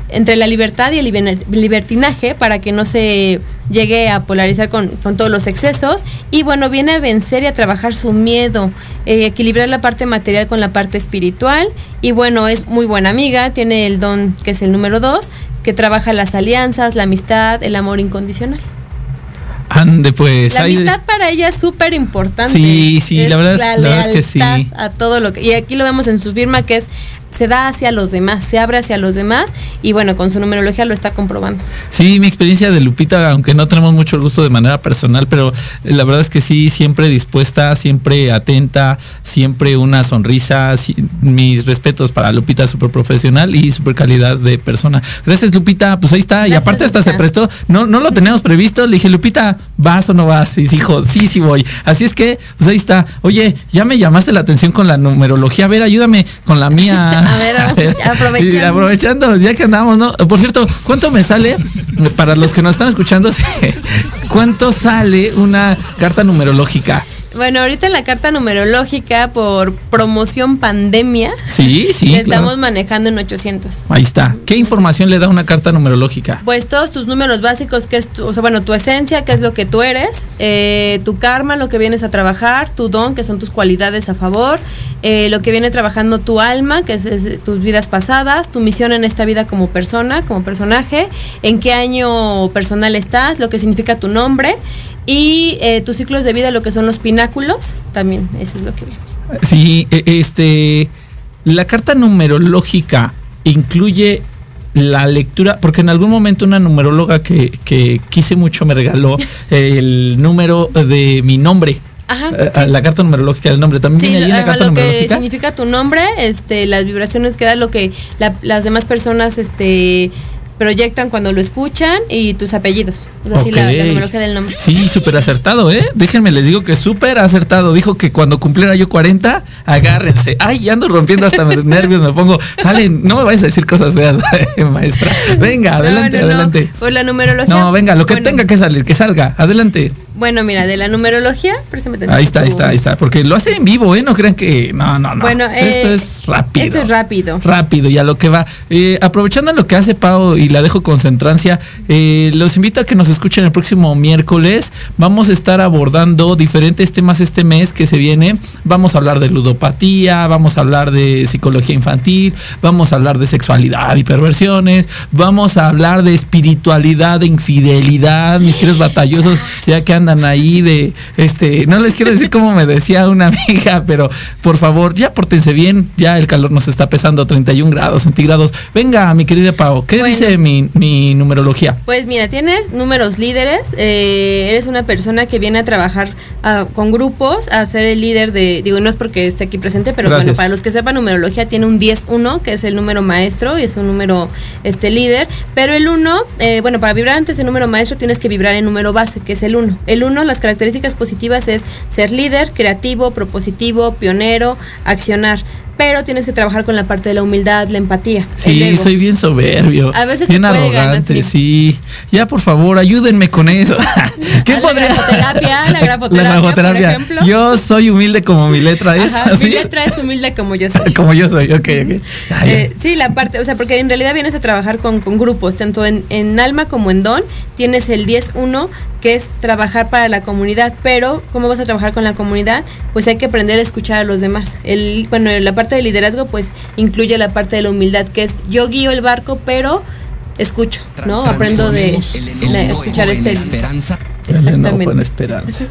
entre la libertad y el libertinaje para que no se llegue a polarizar con, todos los excesos y bueno, viene a vencer y a trabajar su miedo, eh, equilibrar la parte material con la parte espiritual y bueno, es muy buena amiga, tiene el don que es el número dos, que trabaja las alianzas, la amistad, el amor incondicional.
Ande pues.
La amistad para ella es súper importante.
Sí, sí, la verdad, la verdad es que sí.
A todo lo que. Y aquí lo vemos en su firma que es se da hacia los demás, se abre hacia los demás y bueno, con su numerología lo está comprobando.
Sí, mi experiencia de Lupita, aunque no tenemos mucho el gusto de manera personal, pero la verdad es que sí, siempre dispuesta, siempre atenta, siempre una sonrisa, mis respetos para Lupita, súper profesional y súper calidad de persona. Gracias Lupita, pues ahí está, y aparte hasta se prestó, no, no lo teníamos previsto, le dije Lupita, ¿vas o no vas? Y dijo, sí, sí voy. Así es que, pues ahí está. Oye, ya me llamaste la atención con la numerología, a ver, ayúdame con la mía.
A ver, aprovechando.
aprovechando, ya que andamos, ¿no? Por cierto, ¿cuánto me sale? Para los que nos están escuchando, ¿cuánto sale una carta numerológica?
Bueno, ahorita en la carta numerológica por promoción pandemia.
Sí, sí.
estamos manejando en 800.
Ahí está. ¿Qué información le da una carta numerológica?
Pues todos tus números básicos, que es tu, o sea, bueno, tu esencia, que es lo que tú eres, eh, tu karma, lo que vienes a trabajar, tu don, que son tus cualidades a favor, eh, lo que viene trabajando tu alma, que es, tus vidas pasadas, tu misión en esta vida como persona, como personaje, en qué año personal estás, lo que significa tu nombre y eh, tus ciclos de vida, lo que son los pináculos, también eso es lo que viene.
Sí, e, este, la carta numerológica incluye la lectura, porque en algún momento una numeróloga que, que quise mucho me regaló el número de mi nombre. Ajá, eh, La carta numerológica del nombre también
viene ahí la carta lo que significa tu nombre, este, las vibraciones que da lo que las demás personas, este, proyectan cuando lo escuchan y tus apellidos. Así la, numerología del nombre.
Sí, súper acertado, ¿eh? Déjenme les digo que súper acertado. Dijo que cuando cumpliera yo 40, agárrense. Ay, ando rompiendo hasta mis nervios, me pongo. Salen, no me vayas a decir cosas feas, maestra. Venga, adelante, adelante.
Por la numerología.
No, venga, lo que tenga que salir, que salga. Adelante.
Bueno, mira, de la numerología,
Ahí está, ahí está, ahí está. Porque lo hace en vivo, ¿eh? No crean que. No, no, no.
Bueno, esto eh, es rápido. Esto es rápido.
Rápido, y a lo que va. Eh, aprovechando lo que hace Pau y la dejo con centrancia, eh, los invito a que nos escuchen el próximo miércoles. Vamos a estar abordando diferentes temas este mes que se viene. Vamos a hablar de ludopatía, vamos a hablar de psicología infantil, vamos a hablar de sexualidad y perversiones, vamos a hablar de espiritualidad, de infidelidad, mis queridos batallosos, ya que han ahí de, este, no les quiero decir como me decía una amiga, pero por favor, ya pórtense bien, ya el calor nos está pesando 31 grados centígrados. Venga, mi querida Pau, ¿qué dice mi, mi, numerología?
Pues mira, tienes números líderes, eh, eres una persona que viene a trabajar ah, con grupos, a ser el líder de, digo, no es porque esté aquí presente, pero bueno, para los que sepan numerología tiene un 10-1, que es el número maestro y es un número este líder, pero el 1, eh, bueno, para vibrar antes el número maestro tienes que vibrar en número base, que es el 1. El uno, las características positivas es ser líder, creativo, propositivo, pionero, accionar pero tienes que trabajar con la parte de la humildad, la empatía.
Sí, soy bien soberbio. A veces bien arrogante, sí. Ya por favor, ayúdenme con eso.
¿Qué la grafoterapia, la grafoterapia, Por ejemplo.
Yo soy humilde como mi letra es.
Mi letra es humilde como yo soy.
como yo soy, ok, ok.
Eh, sí, la parte, o sea, porque en realidad vienes a trabajar con, con grupos, tanto en, en alma como en don. Tienes el 10-1 que es trabajar para la comunidad, pero ¿cómo vas a trabajar con la comunidad? Pues hay que aprender a escuchar a los demás. El, bueno, la parte de liderazgo pues incluye la parte de la humildad, que es yo guío el barco, pero escucho, ¿no? Aprendo de, escuchar este...
Esperanza. Exactamente. esperanza.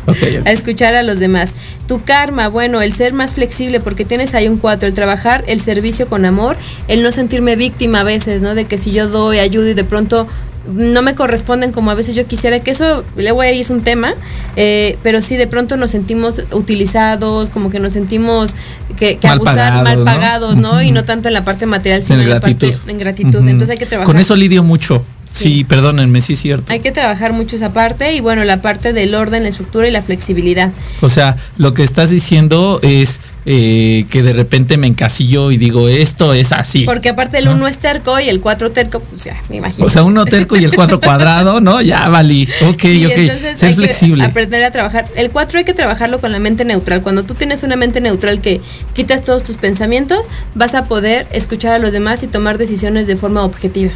A escuchar a los demás. Tu karma, bueno, el ser más flexible porque tienes ahí un cuatro, el trabajar, el servicio con amor, el no sentirme víctima a veces, ¿no? De que si yo doy ayuda y de pronto no me corresponden como a veces yo quisiera, que eso luego ahí es un tema, eh, pero sí de pronto nos sentimos utilizados, como que nos sentimos que, que abusar, mal pagados, ¿no? Y no tanto en la parte material, sino en, la parte en gratitud. Entonces hay que trabajar.
Con eso lidio mucho. Sí. perdónenme, sí es cierto.
Hay que trabajar mucho esa parte y bueno, la parte del orden, la estructura y la flexibilidad.
O sea, lo que estás diciendo es eh, que de repente me encasillo y digo, esto es así.
Porque aparte el uno es terco y el cuatro terco, pues ya, me imagino.
O sea, uno terco y el cuatro cuadrado, ¿no? Ya valí. Ok, ok.
Entonces hay flexible. Que aprender a trabajar. El cuatro hay que trabajarlo con la mente neutral. Cuando tú tienes una mente neutral que quitas todos tus pensamientos, vas a poder escuchar a los demás y tomar decisiones de forma objetiva.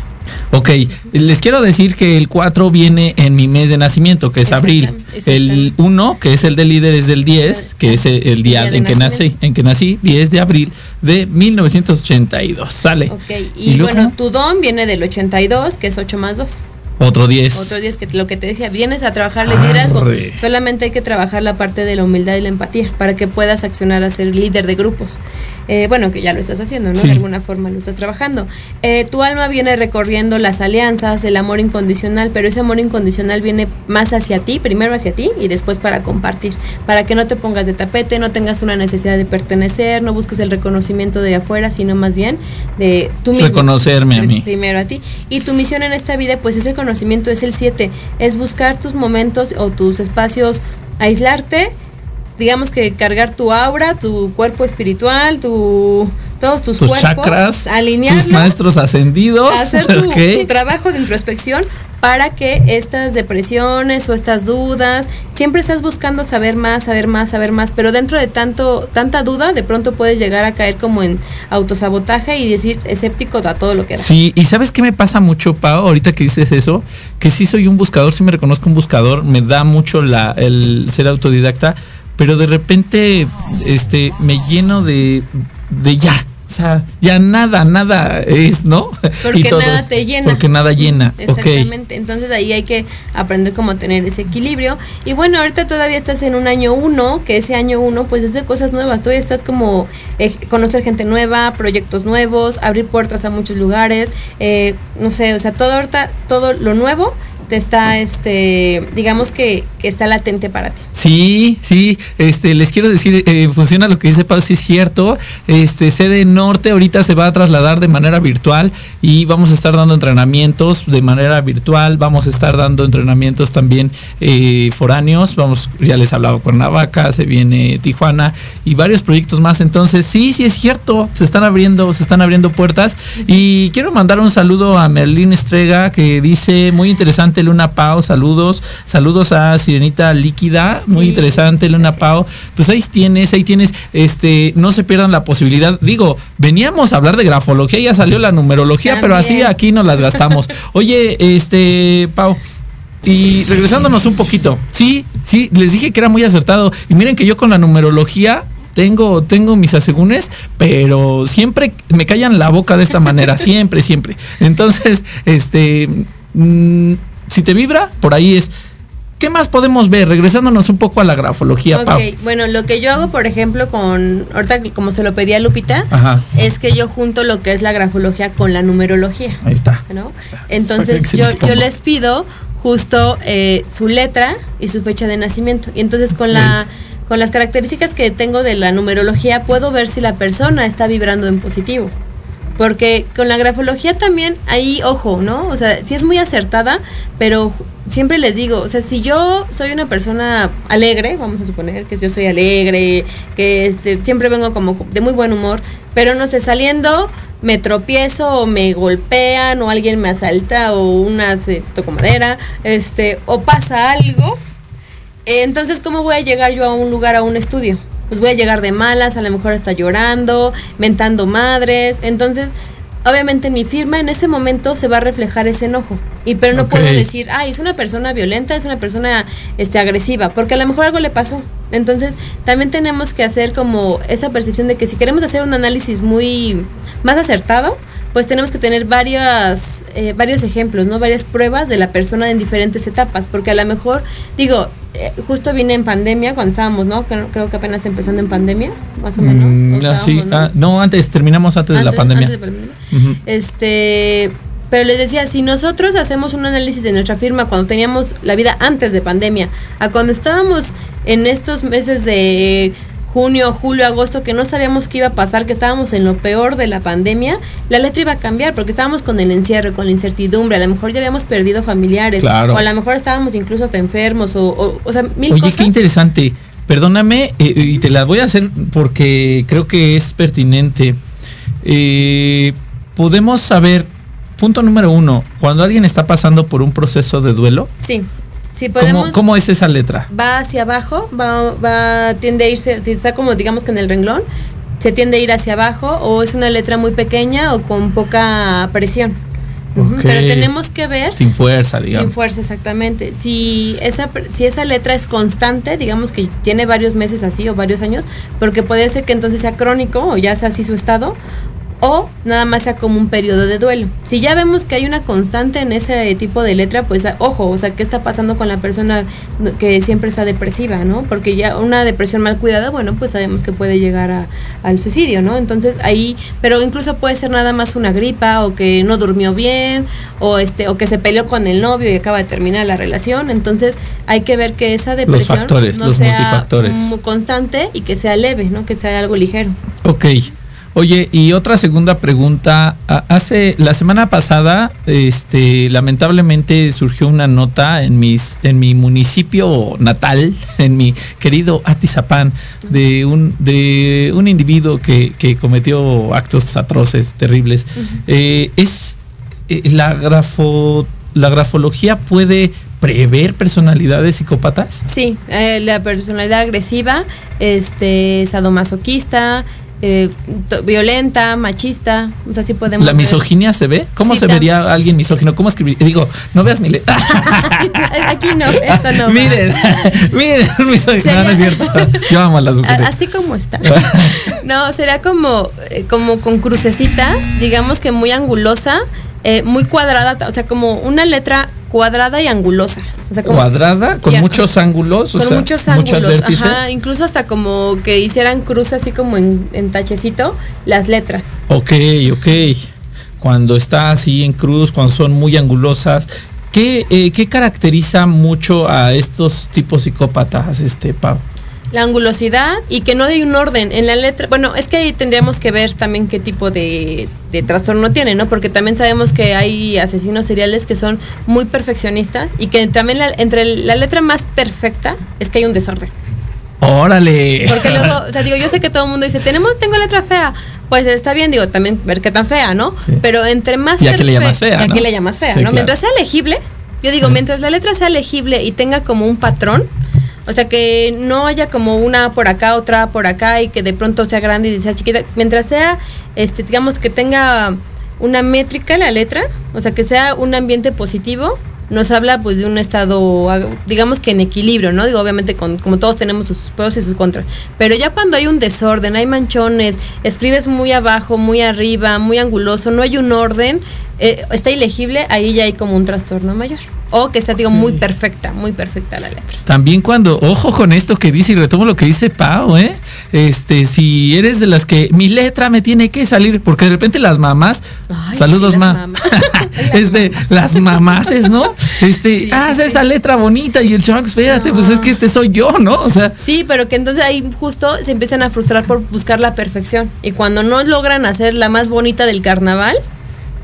Ok, les quiero decir que el 4 viene en mi mes de nacimiento, que es abril. El 1, que es el de líder, es del 10, que es el, día, en que nací, en que nací, 10 de abril de 1982. Sale.
Ok, y, bueno, tu don viene del 82, que es 8 más 2.
Otro 10.
Otro 10, que lo que te decía, vienes a trabajar liderazgo. Solamente hay que trabajar la parte de la humildad y la empatía para que puedas accionar a ser líder de grupos. Eh, bueno, que ya lo estás haciendo, ¿no? De alguna forma lo estás trabajando. Eh, tu alma viene recorriendo las alianzas, el amor incondicional, pero ese amor incondicional viene más hacia ti, primero hacia ti y después para compartir. Para que no te pongas de tapete, no tengas una necesidad de pertenecer, no busques el reconocimiento de afuera, sino más bien de tú mismo.
Reconocerme a mí.
Primero a ti. Y tu misión en esta vida, pues es el conocimiento es el 7, es buscar tus momentos o tus espacios, aislarte, digamos que cargar tu aura, tu cuerpo espiritual, tu todos tus, cuerpos,
chakras, alinearlos, tus maestros ascendidos,
hacer tu, trabajo de introspección para que estas depresiones o estas dudas, siempre estás buscando saber más, saber más, saber más, pero dentro de tanto tanta duda, de pronto puedes llegar a caer como en autosabotaje y decir escéptico a todo lo que da.
Sí, y sabes qué me pasa mucho, Pau, ahorita que dices eso, que sí soy un buscador, sí me reconozco un buscador, me da mucho la, el ser autodidacta, pero de repente este me lleno de, de ya, sea, ya nada, nada es, ¿no?
Porque nada te llena.
Porque nada llena.
Exactamente. Entonces ahí hay que aprender cómo tener ese equilibrio. Y bueno, ahorita todavía estás en un año uno, que ese año uno pues es de cosas nuevas. Todavía estás como eh, conocer gente nueva, proyectos nuevos, abrir puertas a muchos lugares. Eh, no sé, o sea, todo ahorita, todo lo nuevo está, este, digamos que, está latente para ti.
Sí, sí, este, les quiero decir, eh, funciona lo que dice Pau, sí es cierto. Este, sede norte ahorita se va a trasladar de manera virtual y vamos a estar dando entrenamientos de manera virtual, vamos a estar dando entrenamientos también eh, foráneos, vamos, ya les hablaba con Navaca, se viene Tijuana y varios proyectos más. Entonces, sí, sí es cierto, se están abriendo, se están abriendo puertas. Y quiero mandar un saludo a Merlín Estrega que dice muy interesante Luna Pau, saludos, saludos a Sirenita Líquida, muy interesante Luna Pau, pues ahí tienes, ahí tienes, este, no se pierdan la posibilidad, digo, veníamos a hablar de grafología, ya salió la numerología, pero así aquí nos las gastamos. Oye, este, Pau, y regresándonos un poquito, sí, sí, les dije que era muy acertado. Y miren que yo con la numerología tengo, tengo mis asegúnes, pero siempre me callan la boca de esta manera, siempre, siempre. Entonces, este, mm, si te vibra, por ahí es. ¿Qué más podemos ver? Regresándonos un poco a la grafología,
Ok, bueno, lo que yo hago, por ejemplo, con, ahorita como se lo pedí a Lupita, es que yo junto lo que es la grafología con la numerología.
Ahí está.
Entonces yo, yo les pido justo eh, su letra y su fecha de nacimiento. Y entonces con la... Con las características que tengo de la numerología puedo ver si la persona está vibrando en positivo. Porque con la grafología también, ahí, ojo, ¿no? O sea, sí es muy acertada, pero siempre les digo, o sea, si yo soy una persona alegre, vamos a suponer que yo soy alegre, que este, siempre vengo como de muy buen humor, pero no sé, saliendo me tropiezo o me golpean o alguien me asalta o una se toco madera, este, o pasa algo, entonces, ¿cómo voy a llegar yo a un lugar, a un estudio? Pues voy a llegar de malas, a lo mejor está llorando, mentando madres. Entonces, obviamente en mi firma en ese momento se va a reflejar ese enojo. Y pero no puedo decir, ay, es una persona violenta, es una persona este agresiva, porque a lo mejor algo le pasó. Entonces, también tenemos que hacer como esa percepción de que si queremos hacer un análisis muy más acertado, pues tenemos que tener varias, eh, varios ejemplos, ¿no? Varias pruebas de la persona en diferentes etapas, porque a lo mejor, digo, eh, justo vine en pandemia cuando estábamos, ¿no? Creo, que apenas empezando en pandemia, más o menos.
Mm, ah, ¿no? antes, terminamos antes, de la pandemia.
Este, pero les decía, si nosotros hacemos un análisis de nuestra firma cuando teníamos la vida antes de pandemia, a cuando estábamos en estos meses de junio, julio, agosto, que no sabíamos qué iba a pasar, que estábamos en lo peor de la pandemia, la letra iba a cambiar porque estábamos con el encierro, con la incertidumbre, a lo mejor ya habíamos perdido familiares, o a lo mejor estábamos incluso hasta enfermos, o, o, sea, mil
Oye, qué interesante. Perdóname, eh, y te la voy a hacer porque creo que es pertinente. Eh, podemos saber, punto número uno, cuando alguien está pasando por un proceso de duelo.
Sí
¿Cómo, es esa letra?
Va hacia abajo, va, va, tiende a irse, si está como digamos que en el renglón, se tiende a ir hacia abajo o es una letra muy pequeña o con poca presión. Pero tenemos que ver.
Sin fuerza, digamos.
Sin fuerza, exactamente. Si esa, si esa letra es constante, digamos que tiene varios meses así o varios años, porque puede ser que entonces sea crónico o ya sea así su estado, o nada más sea como un periodo de duelo. Si ya vemos que hay una constante en ese tipo de letra, pues ojo, o sea, ¿qué está pasando con la persona que siempre está depresiva, ¿no? Porque ya una depresión mal cuidada, bueno, pues sabemos que puede llegar a, al suicidio, ¿no? Entonces ahí, pero incluso puede ser nada más una gripa o que no durmió bien o este o que se peleó con el novio y acaba de terminar la relación, entonces hay que ver que esa depresión no sea constante y que sea leve, ¿no? Que sea algo ligero.
Ok. Oye, y otra segunda pregunta. Hace la semana pasada, este, lamentablemente surgió una nota en mis, en mi municipio natal, en mi querido Atizapán, de un, de un individuo que, cometió actos atroces, terribles. Eh, es eh, la grafo, la grafología puede prever personalidades psicópatas?
Sí, eh, la personalidad agresiva, este, sadomasoquista, eh, violenta, machista, o sea, sí podemos.
¿La misoginia se ve? ¿Cómo se vería alguien misógino? ¿Cómo escribir? Digo, no veas mi letra.
Aquí no, esa no.
miren, miren, misógino, no, es cierto. Yo amo a las mujeres.
Así como está. no, sería como, eh, como con crucecitas, digamos que muy angulosa, eh, muy cuadrada, o sea, como una letra cuadrada y angulosa. O sea,
cuadrada, con muchos ángulos.
Con muchos ángulos, ajá, incluso hasta como que hicieran cruz así como en, tachecito las letras.
Ok, ok. Cuando está así en cruz, cuando son muy angulosas, ¿qué, eh, ¿qué caracteriza mucho a estos tipos psicópatas, este Pau?
La angulosidad y que no hay un orden en la letra. Bueno, es que ahí tendríamos que ver también qué tipo de, trastorno tiene, ¿no? Porque también sabemos que hay asesinos seriales que son muy perfeccionistas y que también entre la letra más perfecta es que hay un desorden.
Órale.
Porque luego, o sea, digo, yo sé que todo el mundo dice, tenemos, tengo letra fea. Pues está bien, digo, también ver qué tan fea, ¿no? Pero entre más...
Ya que le llamas fea.
Ya que le llamas fea, ¿no? Mientras sea legible, yo digo, mientras la letra sea legible y tenga como un patrón, o sea, que no haya como una por acá, otra por acá y que de pronto sea grande y sea chiquita. Mientras sea, este, digamos que tenga una métrica la letra, o sea, que sea un ambiente positivo, nos habla pues de un estado, digamos que en equilibrio, ¿no? Digo, obviamente con, como todos tenemos sus pros y sus contras. Pero ya cuando hay un desorden, hay manchones, escribes muy abajo, muy arriba, muy anguloso, no hay un orden, eh, está ilegible, ahí ya hay como un trastorno mayor. O que está, digo, muy perfecta, muy perfecta la letra.
También cuando, ojo con esto que dice, y retomo lo que dice Pau, ¿eh? Este, si eres de las que mi letra me tiene que salir, porque de repente las mamás, saludos ma, este, las mamases, ¿no? Este, haz esa letra bonita y el chamaco, espérate, pues es que este soy yo, ¿no? O sea.
Sí, pero que entonces ahí justo se empiezan a frustrar por buscar la perfección. Y cuando no logran hacer la más bonita del carnaval,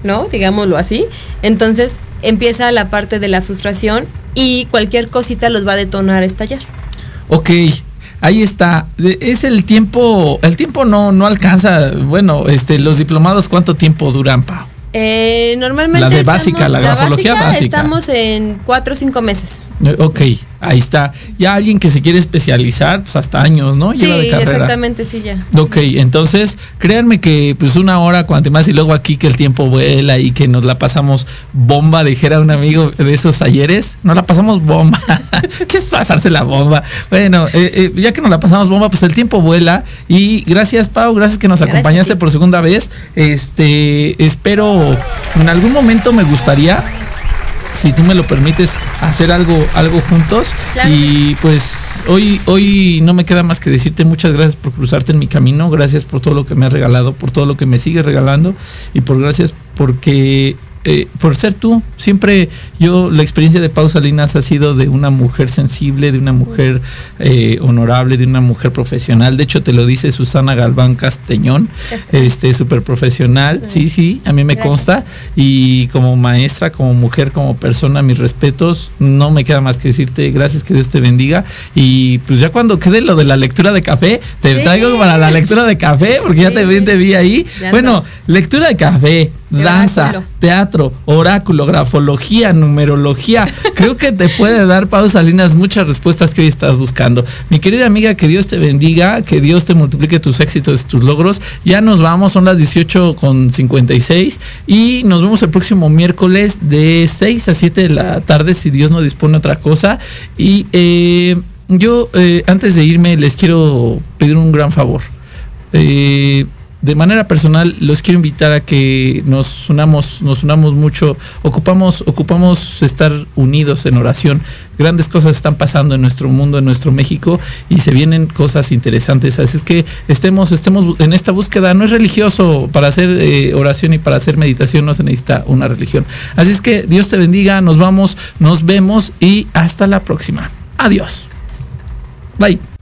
¿no? Digámoslo así. Entonces empieza la parte de la frustración y cualquier cosita los va a detonar a estallar.
Ok, ahí está. Es el tiempo, el tiempo no, no alcanza. Bueno, este, los diplomados, ¿cuánto tiempo duran, Pau?
Eh, normalmente.
La de básica, la, grafología básica,
Estamos en cuatro o cinco meses.
Ok, ahí está. Ya alguien que se quiere especializar, pues hasta años, ¿no?
sí, exactamente, sí, ya.
Ok, entonces, créanme que pues una hora, cuanto más, y luego aquí que el tiempo vuela y que nos la pasamos bomba, dijera un amigo de esos ayeres, nos la pasamos bomba. ¿Qué es pasarse la bomba? Bueno, eh, ya que nos la pasamos bomba, pues el tiempo vuela. Y gracias, Pau, gracias que nos acompañaste por segunda vez. Este, espero en algún momento me gustaría si tú me lo permites, hacer algo, algo juntos. Y pues hoy, hoy no me queda más que decirte muchas gracias por cruzarte en mi camino, gracias por todo lo que me has regalado, por todo lo que me sigues regalando. Y por gracias porque eh, por ser tú. Siempre yo, la experiencia de Pau Salinas ha sido de una mujer sensible, de una mujer eh, honorable, de una mujer profesional. De hecho, te lo dice Susana Galván Casteñón, este súper profesional. Sí, sí, a mí me consta. Y como maestra, como mujer, como persona, mis respetos. No me queda más que decirte gracias, que Dios te bendiga. Y pues ya cuando quede lo de la lectura de café, te traigo para la lectura de café, porque ya te, te vi ahí. bueno, lectura de café danza, teatro, oráculo, grafología, numerología. Creo que te puede dar, Pau Salinas, muchas respuestas que hoy estás buscando. Mi querida amiga, que Dios te bendiga, que Dios te multiplique tus éxitos y tus logros. Ya nos vamos, son las 18 con 56 y nos vemos el próximo miércoles de 6 a 7 de la tarde, si Dios no dispone otra cosa. Y eh, yo, eh, antes de irme, les quiero pedir un gran favor. Eh, de manera personal los quiero invitar a que nos unamos, nos unamos mucho, ocupamos, ocupamos estar unidos en oración. Grandes cosas están pasando en nuestro mundo, en nuestro México, y se vienen cosas interesantes. Así es que estemos, estemos en esta búsqueda. No es religioso, para hacer eh, oración y para hacer meditación no se necesita una religión. Así es que Dios te bendiga, nos vamos, nos vemos y hasta la próxima. Adiós. Bye.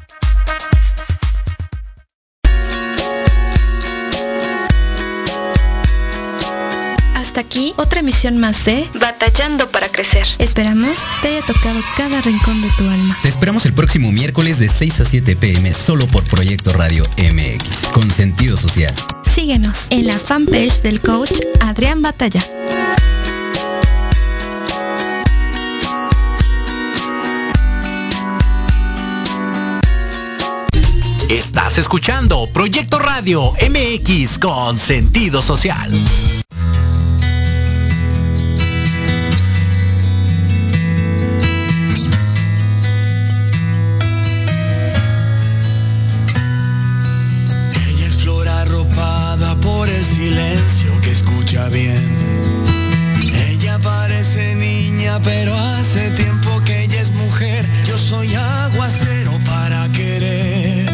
Hasta aquí otra emisión más de Batallando para Crecer. Esperamos te haya tocado cada rincón de tu alma.
Te esperamos el próximo miércoles de 6 a 7 pm solo por Proyecto Radio MX, con sentido social.
Síguenos en la fanpage del coach Adrián Batalla.
Estás escuchando Proyecto Radio MX con sentido social.
Hace tiempo que ella es mujer. Yo soy aguacero para querer.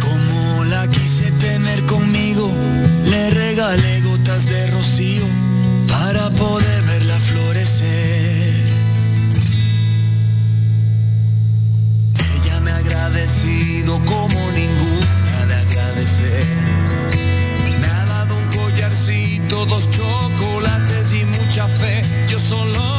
Como la quise tener conmigo, le regalé gotas de rocío para poder verla florecer. Ella me ha agradecido como ninguna de agradecer. Me ha dado un collarcito, dos chocolates y Yo solo